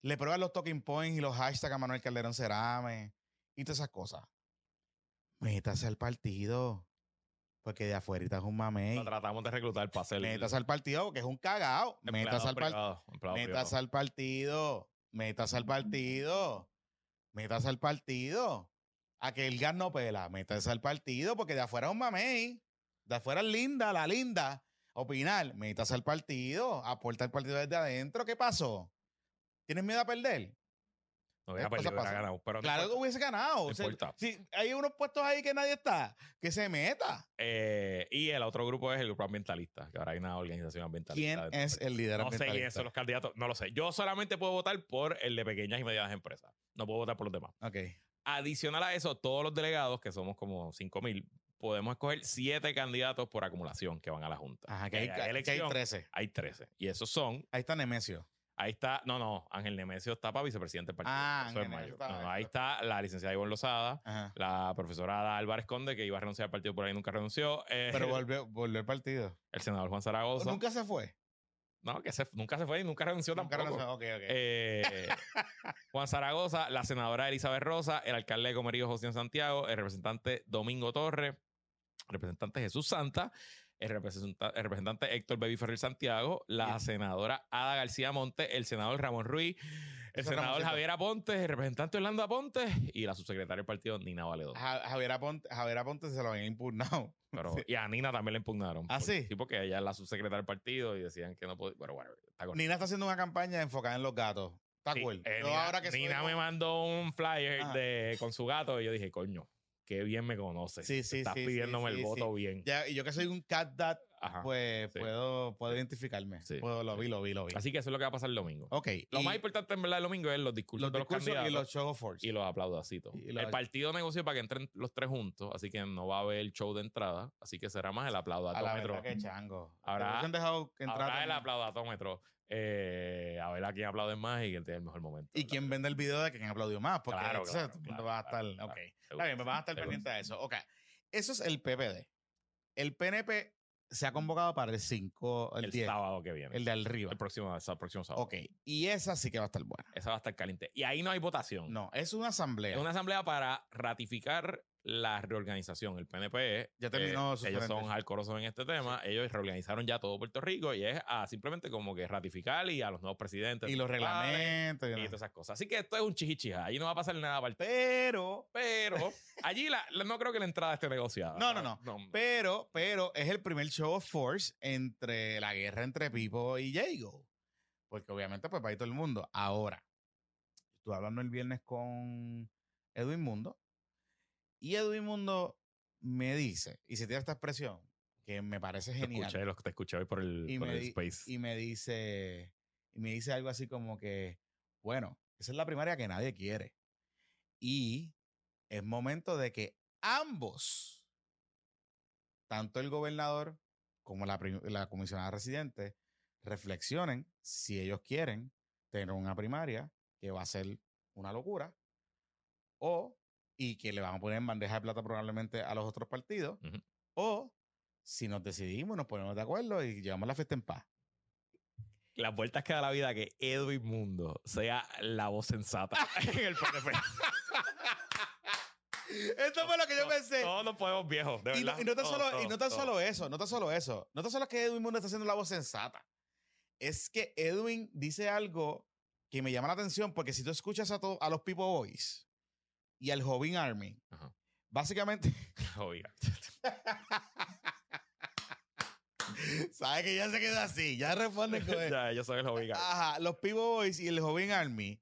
Le pruebas los talking points y los hashtags a Manuel Calderón Cerame y todas esas cosas. Métase al partido. Porque de afuera es un mamey. Lo tratamos de reclutar para ser. Métase al partido porque es un cagao. Métase al, par- métase al partido. Métase al partido. Métase al partido. A que el gas no pela. Métase al partido porque de afuera es un mamey. De afuera es linda, la linda. Opinar. Métase al partido. Aporta al partido desde adentro. ¿Qué pasó? ¿Tienes miedo a perder? No hubiera Cosas perdido, hubiera ganado. Pero no Claro que hubiese ganado. No O sea, importa. si hay unos puestos ahí que nadie está, que se meta. Eh, y el otro grupo es el grupo ambientalista, que ahora hay una organización ambientalista. ¿Quién es el líder No sé quiénes ambientalista? son los candidatos, no lo sé. Yo solamente puedo votar por el de pequeñas y medianas empresas. No puedo votar por los demás. Ok. Adicional a eso, todos los delegados, que somos como 5 mil, podemos escoger 7 candidatos por acumulación que van a la Junta. Ajá, que hay, haya que hay elección, 13. hay 13. Y esos son, Ahí está Nemesio. Ahí está, no, no, Ángel Nemesio está para vicepresidente del partido. Ah, Eso es mayo. Está- No, no, ahí está la licenciada Ivonne Lozada, Ajá. la profesora Ada Álvarez Conde, que iba a renunciar al partido por ahí nunca renunció. eh, Pero volvió, volvió al partido. el senador Juan Zaragoza. Nunca se fue. No, que se- nunca se fue y nunca renunció Nunca tampoco. renunció. Ok, ok. Eh, Juan Zaragoza, la senadora Elizabeth Rosa, el alcalde de Comerío José Santiago, el representante Domingo Torres, el representante Jesús Santa, el, representa- el representante Héctor Baby Ferrer Santiago, la senadora Ada García Monte, el senador Ramón Ruiz, el senador. Javier Aponte, el representante Orlando Aponte y la subsecretaria del partido Nina Valedón. Ja- Javier Aponte, Javier Aponte se lo habían impugnado. Pero, y a Nina también le impugnaron. ¿Ah, Por- sí? Sí, porque ella es la subsecretaria del partido y decían que no podía. Bueno, bueno, está correcto. Nina está haciendo una campaña enfocada en los gatos. Está Sí, cool. eh, Nina, ahora que Nina me mandó un flyer Ajá. de, con su gato y yo dije, coño, qué bien me conoces. Sí, sí, Estás sí, pidiéndome el voto bien. Ya, y yo que soy un cat dad Ajá. pues puedo, puedo identificarme. Sí, Puedo- lo vi, lo vi, lo vi. Así que eso es lo que va a pasar el domingo. ok. Lo y más importante en verdad el domingo es los discursos los de los discursos y candidatos los show of force. y los aplaudacitos. Y los- el partido negoció para que entren los tres juntos, así que no va a haber show de entrada, así que será más el a la aplaudatómetro. que chango. Habrá- Hubiesen dejado entrar Habrá el aplaudatómetro. eh, a ver a quién aplauden más y quién tiene el mejor momento. Y quién vende el video de quién aplaudió más. Porque Claro, claro, el va a estar. claro, ok. Está bien, me van a estar pendientes de eso. Ok. Eso es el PPD. El PNP se ha convocado para el 5, el, el 10, sábado que viene. el de arriba. El próximo, el próximo sábado. Ok. Y esa sí que va a estar buena. Esa va a estar caliente. Y ahí no hay votación. No, es una asamblea. Es una asamblea para ratificar la reorganización. El PNP, Ya terminó eh, ellos son hardcoreosos en este tema. Ellos reorganizaron ya todo Puerto Rico y es a simplemente como que ratificar y a los nuevos presidentes. y los reglamentos. y todas esas cosas. Así que esto es un chichichija. Ahí no va a pasar nada aparte. Pero, Pero allí la, la- no creo que la entrada esté negociada. No, no, no. pero, pero es el primer show of force entre la guerra entre Pipo y Jago. Porque obviamente pues va a ir todo el mundo. Ahora, estuve hablando el viernes con Edwin Mundo y Edwin Mundo me dice, y se tiene esta expresión que me parece Te genial. escuché, lo que te escuché hoy por el, y por me, el di- Space. y me dice y me dice algo así como que bueno esa es la primaria que nadie quiere y es momento de que ambos tanto el gobernador como la, la comisionada residente reflexionen si ellos quieren tener una primaria que va a ser una locura o y que le van a poner en bandeja de plata probablemente a los otros partidos Ujú. o si nos decidimos, nos ponemos de acuerdo y llevamos la fiesta en paz. Las vueltas que da la vida que Edwin Mundo sea la voz sensata en el PNP. Esto fue lo que yo pensé. Todos nos podemos viejos, de Y no, verdad. y no tan solo, y no tan solo eso, no tan solo eso. No tan solo que Edwin Mundo está haciendo la voz sensata. Es que Edwin dice algo que me llama la atención porque si tú escuchas a, to- a los People Boys y al Jovin Army, Ajá. básicamente, sabes que ya se queda así, ya responden con eso. ya, yo soy el hobby. Ajá, los People Boys y el Jovin Army.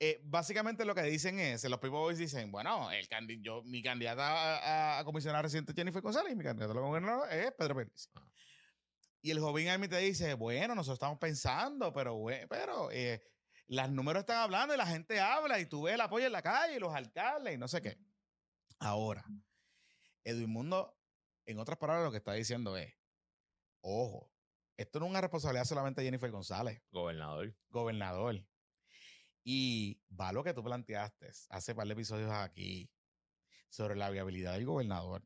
eh, básicamente lo que dicen es, los People Boys dicen, bueno, el candi- yo, mi candidata a, a comisionada residente es Jennifer González y mi candidato a gobernador es Pedro Pérez. Ajá. Y el Jovin Army te dice, bueno, nosotros estamos pensando, pero, pero eh, los números están hablando y la gente habla y tú ves el apoyo en la calle y los alcaldes y no sé qué. Ahora, Edwin Mundo, en otras palabras, lo que está diciendo es, ojo, esto no es una responsabilidad solamente de Jennifer González Gobernador. gobernador. Y va lo que tú planteaste hace par de episodios aquí sobre la viabilidad del gobernador.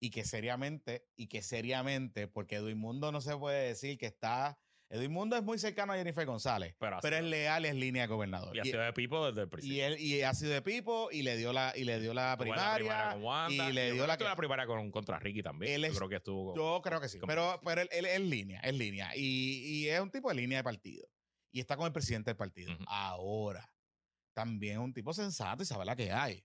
Y que seriamente, y que seriamente, porque Edwin Mundo no se puede decir que está. Edwin Mundo es muy cercano a Jennifer González, Pero, es leal, es línea de gobernador. y ha Y, sido de Pipo desde el y principio. él y ha sido de Pipo y le dio la, y le dio la primaria. con Wanda, y le dio la que primaria con, contra Ricky también. Él yo creo que estuvo. Yo creo que sí. con- Pero, pero él, él es línea, es línea. Y, y es un tipo de línea de partido. Y está con el presidente del partido. Ahora, también es un tipo sensato y sabe la que hay.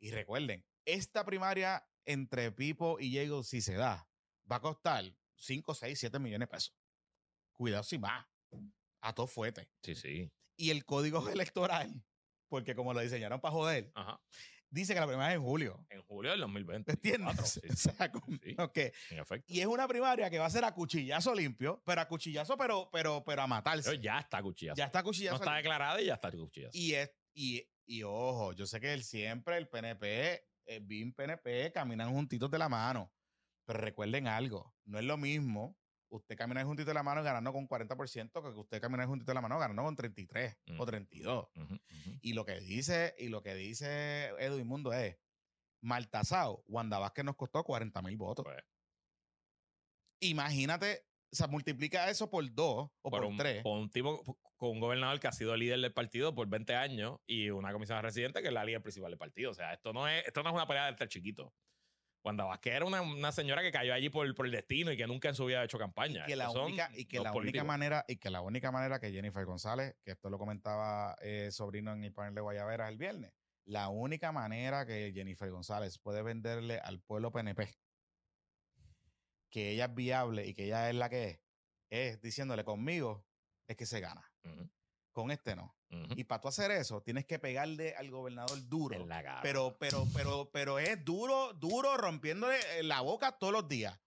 Y recuerden, esta primaria entre Pipo y Diego, si se da, va a costar 5, 6, 7 millones de pesos. Cuidado si más. A todo fuerte. Sí, sí. Y el código electoral, porque como lo diseñaron para joder, Ajá. dice que la primaria es en julio. En julio del 2020. ¿Me entiendes? Sí, O sea, sí, ok. en efecto. Y es una primaria que va a ser a cuchillazo limpio, pero a cuchillazo, pero, pero, pero a matarse. Pero ya está cuchillazo. ya está a no cuchillazo. está limpio. declarada y ya está cuchillazo. y, es, y, y ojo, yo sé que él siempre, el PNP, el BIM PNP, caminan juntitos de la mano. Pero recuerden algo, no es lo mismo usted caminar juntito de la mano ganando con 40% que usted caminar juntito de la mano ganando con 33 Mm. o 32. Ujú, ujú. Y lo que dice, y lo que dice Edwin Mundo es, Maltasao, Wanda Vázquez nos costó 40 mil votos. Pues, Imagínate, o sea, multiplica eso por dos o por, por un, tres. por un tipo, con un gobernador que ha sido líder del partido por 20 años y una comisionada residente que es la líder principal del partido. O sea, esto no es, esto no es una pelea del chiquito. Wanda Vázquez era una, una señora que cayó allí por, por el destino y que nunca en su vida ha hecho campaña. y que la Estos única, y que la única manera, y que la única manera que Jennifer González, que esto lo comentaba eh, sobrino en el panel de Guayaberas el viernes, la única manera que Jennifer González puede venderle al pueblo PNP que ella es viable y que ella es la que es, es diciéndole conmigo es que se gana. Con este no. Y para tú hacer eso, tienes que pegarle al gobernador duro. En la cara. Pero, pero, pero, pero es duro, duro, rompiéndole eh, la boca todos los días.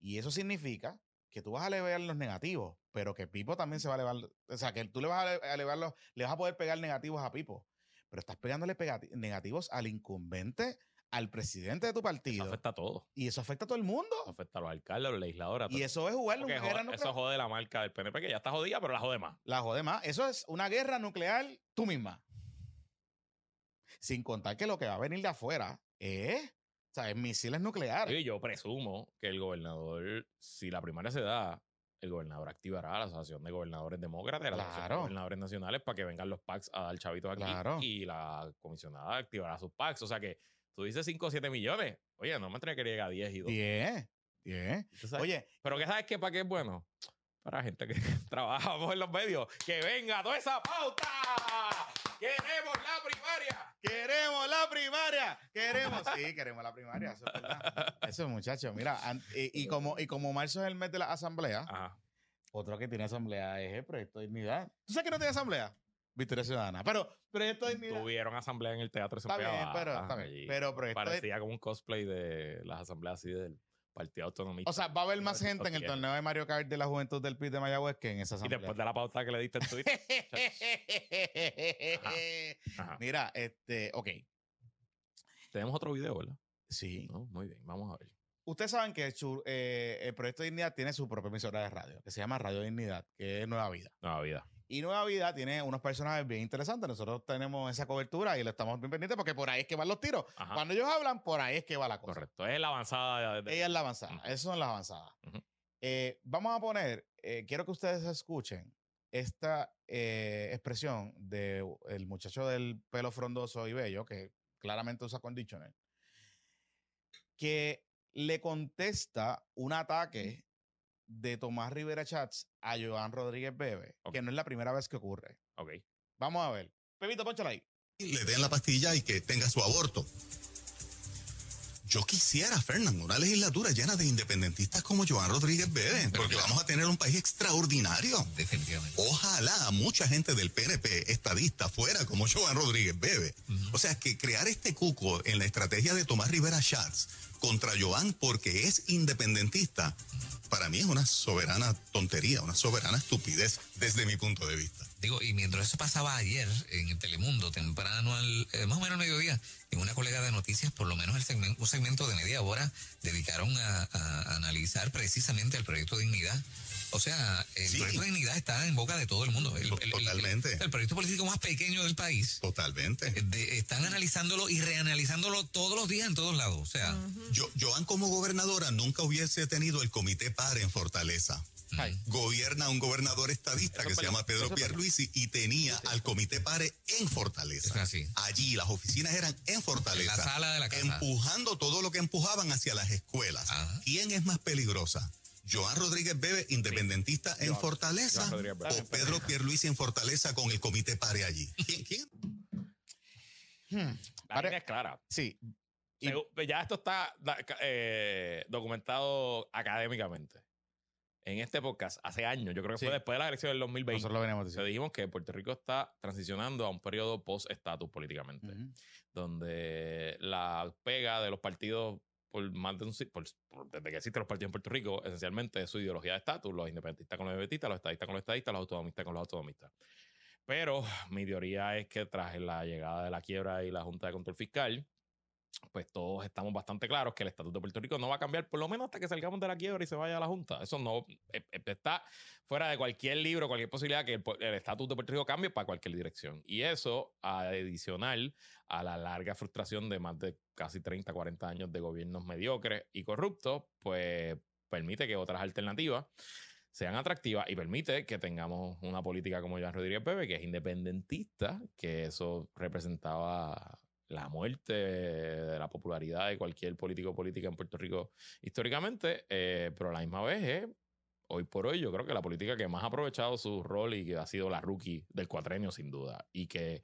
Y eso significa que tú vas a elevar los negativos, pero que Pipo también se va a elevar. O sea, que tú le vas a ele- a elevar los, le vas a poder pegar negativos a Pipo. Pero estás pegándole negativos al incumbente, al presidente de tu Eso partido. afecta a todo. y eso afecta a todo el mundo. Eso afecta a los alcaldes, a los legisladores. a Y eso es Porque una guerra jode- eso nuclear. jode la marca del PNP, que ya está jodida, pero la jode más. La jode más. Eso es una guerra nuclear tú misma. Sin contar que lo que va a venir de afuera es, o sea, es misiles nucleares. Y yo presumo que el gobernador, si la primaria se da, el gobernador activará a la Asociación de Gobernadores Demócratas, a la Asociación de. Gobernadores Nacionales, para que vengan los PACs a dar chavitos aquí. Claro. Y la comisionada activará sus PACs. O sea que tú dices 5 o 7 millones. Oye, no me tenía que llegar a 10 y 2. Bien, bien. Oye, Pero ¿qué sabes qué? ¿Para qué es bueno? Para gente que trabajamos en los medios. ¡Que venga toda esa pauta! ¡Queremos la primaria! queremos la primaria. Queremos. Sí, queremos la primaria. Eso es verdad. Eso, muchachos. Mira, y como, y como marzo es el mes de la asamblea, Ajá. otro que tiene asamblea es el Proyecto de Dignidad. ¿Tú sabes que no tiene asamblea? Victoria Ciudadana. Pero Proyecto de Dignidad. Tuvieron asamblea en el teatro Está bien, pero, está bien. pero Proyecto de Parecía como un cosplay de las asambleas así del Partido Autonomista. O sea, va a haber más gente en el torneo de Mario Kart de la Juventud del PIB de Mayagüez que en esa Y asamblea. después de la pauta que le diste en Twitter. Ajá. Mira, este, ok. Tenemos otro video, ¿verdad? Sí. No, muy bien, vamos a ver. Ustedes saben que el, eh, el Proyecto de Dignidad tiene su propia emisora de radio, que se llama Radio Dignidad, que es Nueva Vida. Nueva vida. Y Nueva Vida tiene unos personajes bien interesantes. Nosotros tenemos esa cobertura y lo estamos bien pendientes porque por ahí es que van los tiros. Ajá. Cuando ellos hablan, por ahí es que va la cosa. Correcto. Es la avanzada de, Ella es la avanzada. Ujú. Esas son las avanzadas. Eh, vamos a poner, eh, quiero que ustedes escuchen esta eh, expresión del muchacho del pelo frondoso y bello, que claramente usa conditioner, que le contesta un ataque de Tomás Rivera Chats a Joan Rodríguez Bebe, que no es la primera vez que ocurre. Ok. Vamos a ver. Pepito, ponchala ahí. le den la pastilla y que tenga su aborto. Yo quisiera, Fernando, una legislatura llena de independentistas como Joan Rodríguez Bebe, porque vamos a tener un país extraordinario. Definitivamente. Ojalá mucha gente del PNP estadista fuera como Joan Rodríguez Bebe. O sea, que crear este cuco en la estrategia de Tomás Rivera Schatz contra Joan porque es independentista, para mí es una soberana tontería, una soberana estupidez desde mi punto de vista. Digo, y mientras eso pasaba ayer en el Telemundo, temprano, al, eh, más o menos mediodía, en una colega de noticias, por lo menos segmento, un segmento de media hora, dedicaron a, a analizar precisamente el proyecto Dignidad. O sea, el Sí. proyecto Dignidad está en boca de todo el mundo. El, el- el- Totalmente. el proyecto político más pequeño del país. Totalmente. eh, de- están analizándolo y reanalizándolo todos los días en todos lados. O sea, Yo, Joan como gobernadora nunca hubiese tenido el comité par en Fortaleza. Ay. Gobierna un gobernador estadista Eso que se llama Pedro. Pierluisi y tenía al comité pare en es Fortaleza. así. Allí las oficinas eran en Fortaleza. En la sala de la casa. Empujando todo lo que empujaban hacia las escuelas. Ajá. ¿Quién es más peligrosa? Joan Rodríguez Bebe, independentista en Joan- Fortaleza, Joan o Pedro Pierluisi en Fortaleza con el comité pare allí. ¿Quién? Hmm. La Pare- línea es clara. Sí. Y- Segu- ya esto está eh, documentado académicamente. En este podcast, hace años, yo creo que Sí. fue después de la elección del 2020, Nosotros lo veníamos diciendo. dijimos que Puerto Rico está transicionando a un periodo post-estatus políticamente, donde la pega de los partidos por más de un por- por- desde que existen los partidos en Puerto Rico, esencialmente es su ideología de estatus, los independentistas con los independentistas, los estadistas con los estadistas, los autonomistas con los autonomistas. Pero mi teoría es que tras la llegada de la quiebra y la Junta de Control Fiscal, pues todos estamos bastante claros que el estatus de Puerto Rico no va a cambiar por lo menos hasta que salgamos de la quiebra y se vaya a la Junta. Eso no eh, eh, está fuera de cualquier libro, cualquier posibilidad que el el estatus de Puerto Rico cambie para cualquier dirección. Y eso, adicional a la larga frustración de más de casi 30, 40 años de gobiernos mediocres y corruptos, pues permite que otras alternativas sean atractivas y permite que tengamos una política como Joan Rodríguez Bebe, que es independentista, que eso representaba la muerte de la popularidad de cualquier político o política en Puerto Rico históricamente, eh, pero a la misma vez hoy por hoy, yo creo que la política que más ha aprovechado su rol y que ha sido la rookie del cuatrenio, sin duda, y que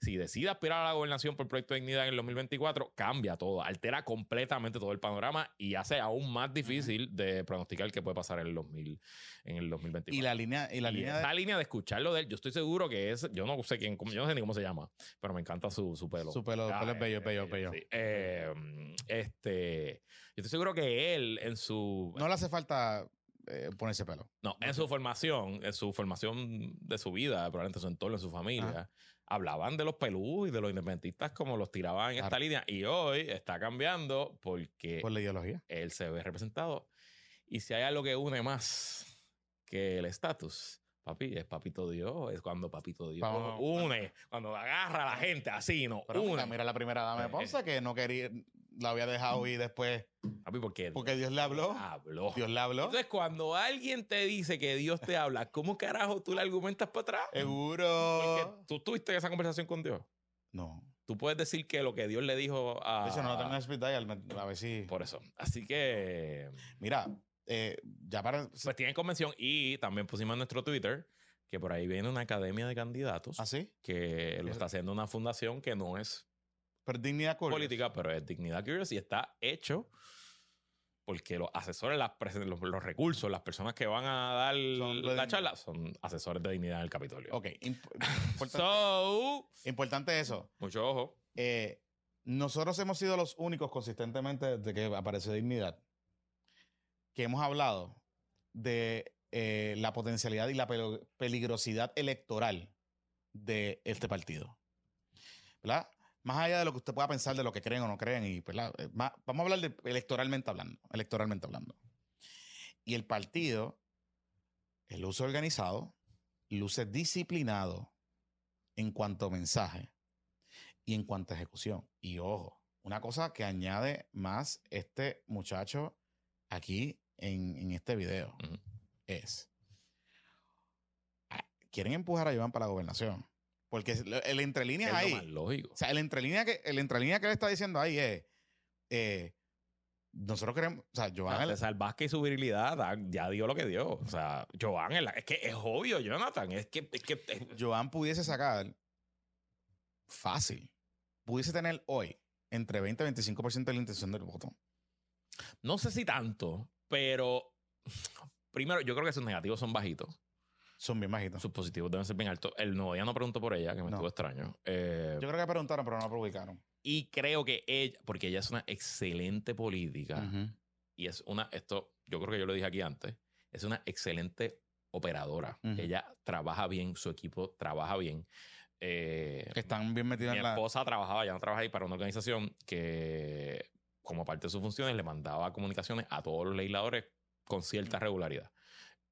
si decide aspirar a la gobernación por Proyecto de Dignidad en el 2024, cambia todo, altera completamente todo el panorama y hace aún más difícil de pronosticar qué puede pasar en el, 2000, en el 2024. Y la línea, y la Y línea de- línea de escucharlo de él, yo estoy seguro que es, yo no sé quién, yo no sé ni cómo se llama, pero me encanta su, su pelo. Su pelo- Ah, pelo es bello, bello, bello. sí. Eh, este, yo estoy seguro que él en su no le hace falta eh, ponerse pelo. no, en su formación, en su formación de su vida, probablemente en su entorno, en su familia, hablaban de los pelú y de los independentistas como los tiraban en esta Claro. línea. Y hoy está cambiando porque Por la ideología. él se ve representado. Y si hay algo que une más que el estatus, papi, es papito Dios. Es cuando papito Dios Vamos. une, cuando agarra a la gente así, no Pero une. mira, mira la primera dama de Eh, Ponce que no quería, la había dejado ir después Papi, porque, porque Dios le habló. habló. Dios le habló. Entonces, cuando alguien te dice que Dios te habla, ¿cómo carajo tú le argumentas para atrás? Porque Seguro. tú tuviste esa conversación con Dios. No. Tú puedes decir que lo que Dios le dijo a. De hecho, no lo tengo en dial. me- A ver si. Por eso. Así que. Mira, eh, ya para. Pues tienen convención. Y también pusimos en nuestro Twitter que por ahí viene una academia de candidatos ¿Así? que lo Es- está haciendo una fundación que no es Pero dignidad Curious. política, pero es Dignidad Curious y está hecho porque los asesores, las los, los recursos, las personas que van a dar de la charla son asesores de dignidad del Capitolio. Ok. imp- importante, So, importante eso. mucho ojo. Eh, nosotros hemos sido los únicos consistentemente desde que apareció Dignidad que hemos hablado de eh, la potencialidad y la pel- peligrosidad electoral de este partido. ¿Verdad? Más allá de lo que usted pueda pensar de lo que creen o no creen, y, ¿verdad? Eh, más- vamos a hablar de electoralmente hablando, electoralmente hablando. Y el partido, el uso organizado, luce disciplinado en cuanto a mensaje y en cuanto a ejecución. Y ojo, una cosa que añade más este muchacho aquí en, en este video es, ah, quieren empujar a Joan para la gobernación. Porque el, entre Es líneas lo ahí, más lógico. o sea, el entrelínea que, el entrelínea que le está diciendo ahí es, eh, nosotros queremos, o sea, Joan, Ah, el- César Vázquez y su virilidad da- ya dio lo que dio. O sea, Joan, es, la- es que es obvio, Jonathan. Es que, es que es- Joan pudiese sacar fácil, pudiese tener hoy entre 20 y 25% de la intención del voto. no sé si tanto, pero primero, yo creo que sus negativos son bajitos. Son bien bajitos. Sus positivos deben ser bien altos. El nuevo día no preguntó por ella, que me No. estuvo extraño. Eh, Yo creo que preguntaron, pero no la publicaron. y creo que ella, porque ella es una excelente política y es una, esto, yo creo que yo lo dije aquí antes, es una excelente operadora. Ella trabaja bien, su equipo trabaja bien. Eh, Están bien metidos mi en la... esposa trabajaba, ya no trabaja ahí para una organización que, como parte de sus funciones, le mandaba comunicaciones a todos los legisladores con cierta regularidad.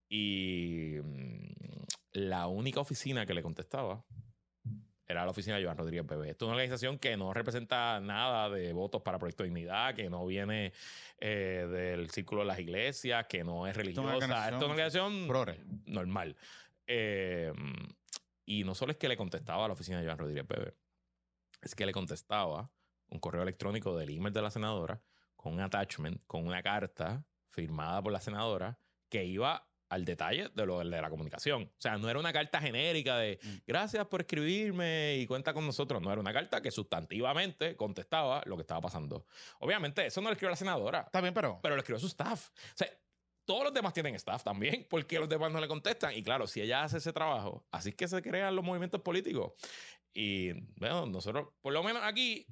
Y mm, la única oficina que le contestaba era la oficina de Joan Rodríguez Bebé. Esto es una organización que no representa nada de votos para Proyecto de Dignidad, que no viene eh, del círculo de las iglesias, que no es religiosa. Esto es una organización normal. Eh, y no solo es que le contestaba a la oficina de Joan Rodríguez Bebe, es que le contestaba un correo electrónico del email de la senadora con un attachment, con una carta firmada por la senadora que iba al detalle de lo de la comunicación. O sea, no era una carta genérica de Mm. gracias por escribirme y cuenta con nosotros. No era una carta que sustantivamente contestaba lo que estaba pasando. Obviamente, eso no lo escribió la senadora Está bien, pero... pero lo escribió su staff. O sea, todos los demás tienen staff también, porque los demás no le contestan. Y claro, si ella hace ese trabajo, así es que se crean los movimientos políticos. Y bueno, nosotros, por lo menos aquí,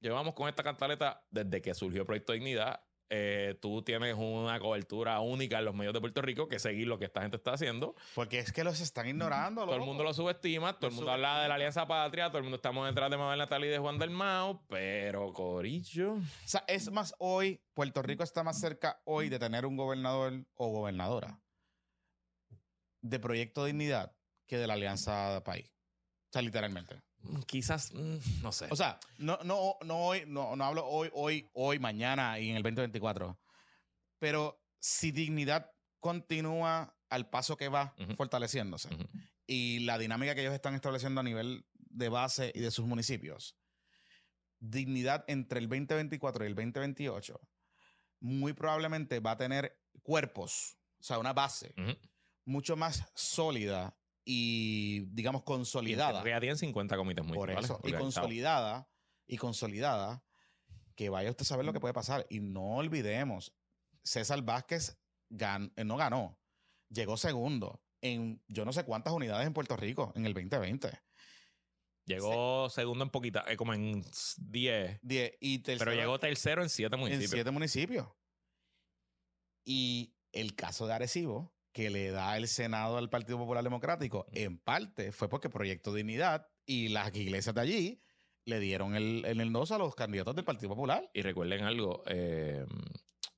llevamos con esta cantaleta desde que surgió Proyecto Dignidad. Eh, tú tienes una cobertura única en los medios de Puerto Rico que seguir lo que esta gente está haciendo. Porque es que los están ignorando. Todo el mundo lo subestima, todo el mundo habla de la Alianza Patria, todo el mundo estamos detrás de Mabel Natal y de Juan del Mao, pero Corillo. O sea, es más hoy, Puerto Rico está más cerca hoy de tener un gobernador o gobernadora de Proyecto Dignidad que de la Alianza País. O sea, literalmente. Quizás, mm, no sé. O sea, no, no, no hoy, no, no hablo hoy, hoy, hoy, mañana y en el 2024. Pero si dignidad continúa al paso que va Ujú. fortaleciéndose Ujú. y la dinámica que ellos están estableciendo a nivel de base y de sus municipios, dignidad entre el 2024 y el 2028, muy probablemente va a tener cuerpos, o sea, una base Ujú. mucho más sólida y digamos, consolidada. Tienen 50 comités Por municipales. eso. Y consolidada, y consolidada, que vaya usted a saber lo que puede pasar. Y no olvidemos, César Vázquez gan- eh, no ganó, llegó segundo en yo no sé cuántas unidades en Puerto Rico en el 2020. Llegó segundo en poquita, eh, como en 10. Die- y tercero Pero llegó tercero en 7 en municipios. siete municipios. Y el caso de Arecibo, que le da el Senado al Partido Popular Democrático, en parte fue porque Proyecto Dignidad y las iglesias de allí le dieron el, el endoso a los candidatos del Partido Popular. Y recuerden algo, eh,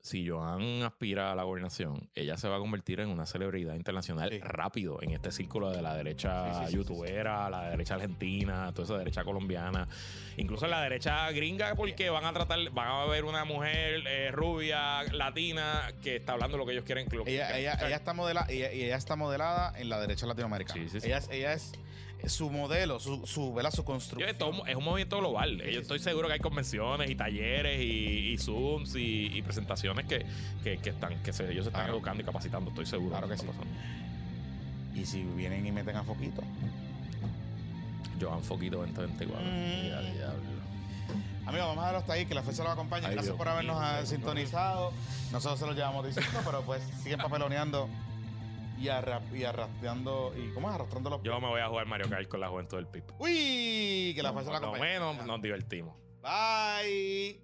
si Joan aspira a la gobernación, ella se va a convertir en una celebridad internacional Sí. rápido en este círculo de la derecha Sí, sí, youtubera, la derecha argentina, toda esa derecha colombiana, incluso en la derecha gringa, porque van a tratar, van a ver una mujer eh, rubia, latina, que está hablando lo que ellos quieren. Que Ella, está modela, ella, y ella está modelada en la derecha latinoamericana. Sí, sí, sí. Ella, ella es su modelo, su, su, ¿verdad? su Yo, construcción. es, un movimiento global. Yo estoy seguro que hay convenciones y talleres y, y Zooms y, y presentaciones que, que, que están, que se- ellos se están Claro. educando y capacitando. Estoy seguro. Claro que está sí. Y si vienen y meten a Foquito. Joan Foquito 2024. Mm. Diablo. Amigos, vamos a dejarlo hasta ahí, que la fuerza lo acompañe. Ay, Gracias Dios por habernos Dios sintonizado. Nosotros se los llevamos diciendo, pero pues siguen papeloneando y, arra y arrastrando. ¿Y cómo es? Arrastrando los Yo me voy a jugar Mario Kart con la juventud del PIP. Uy, que la fuerza lo acompañe. menos nos divertimos. Bye.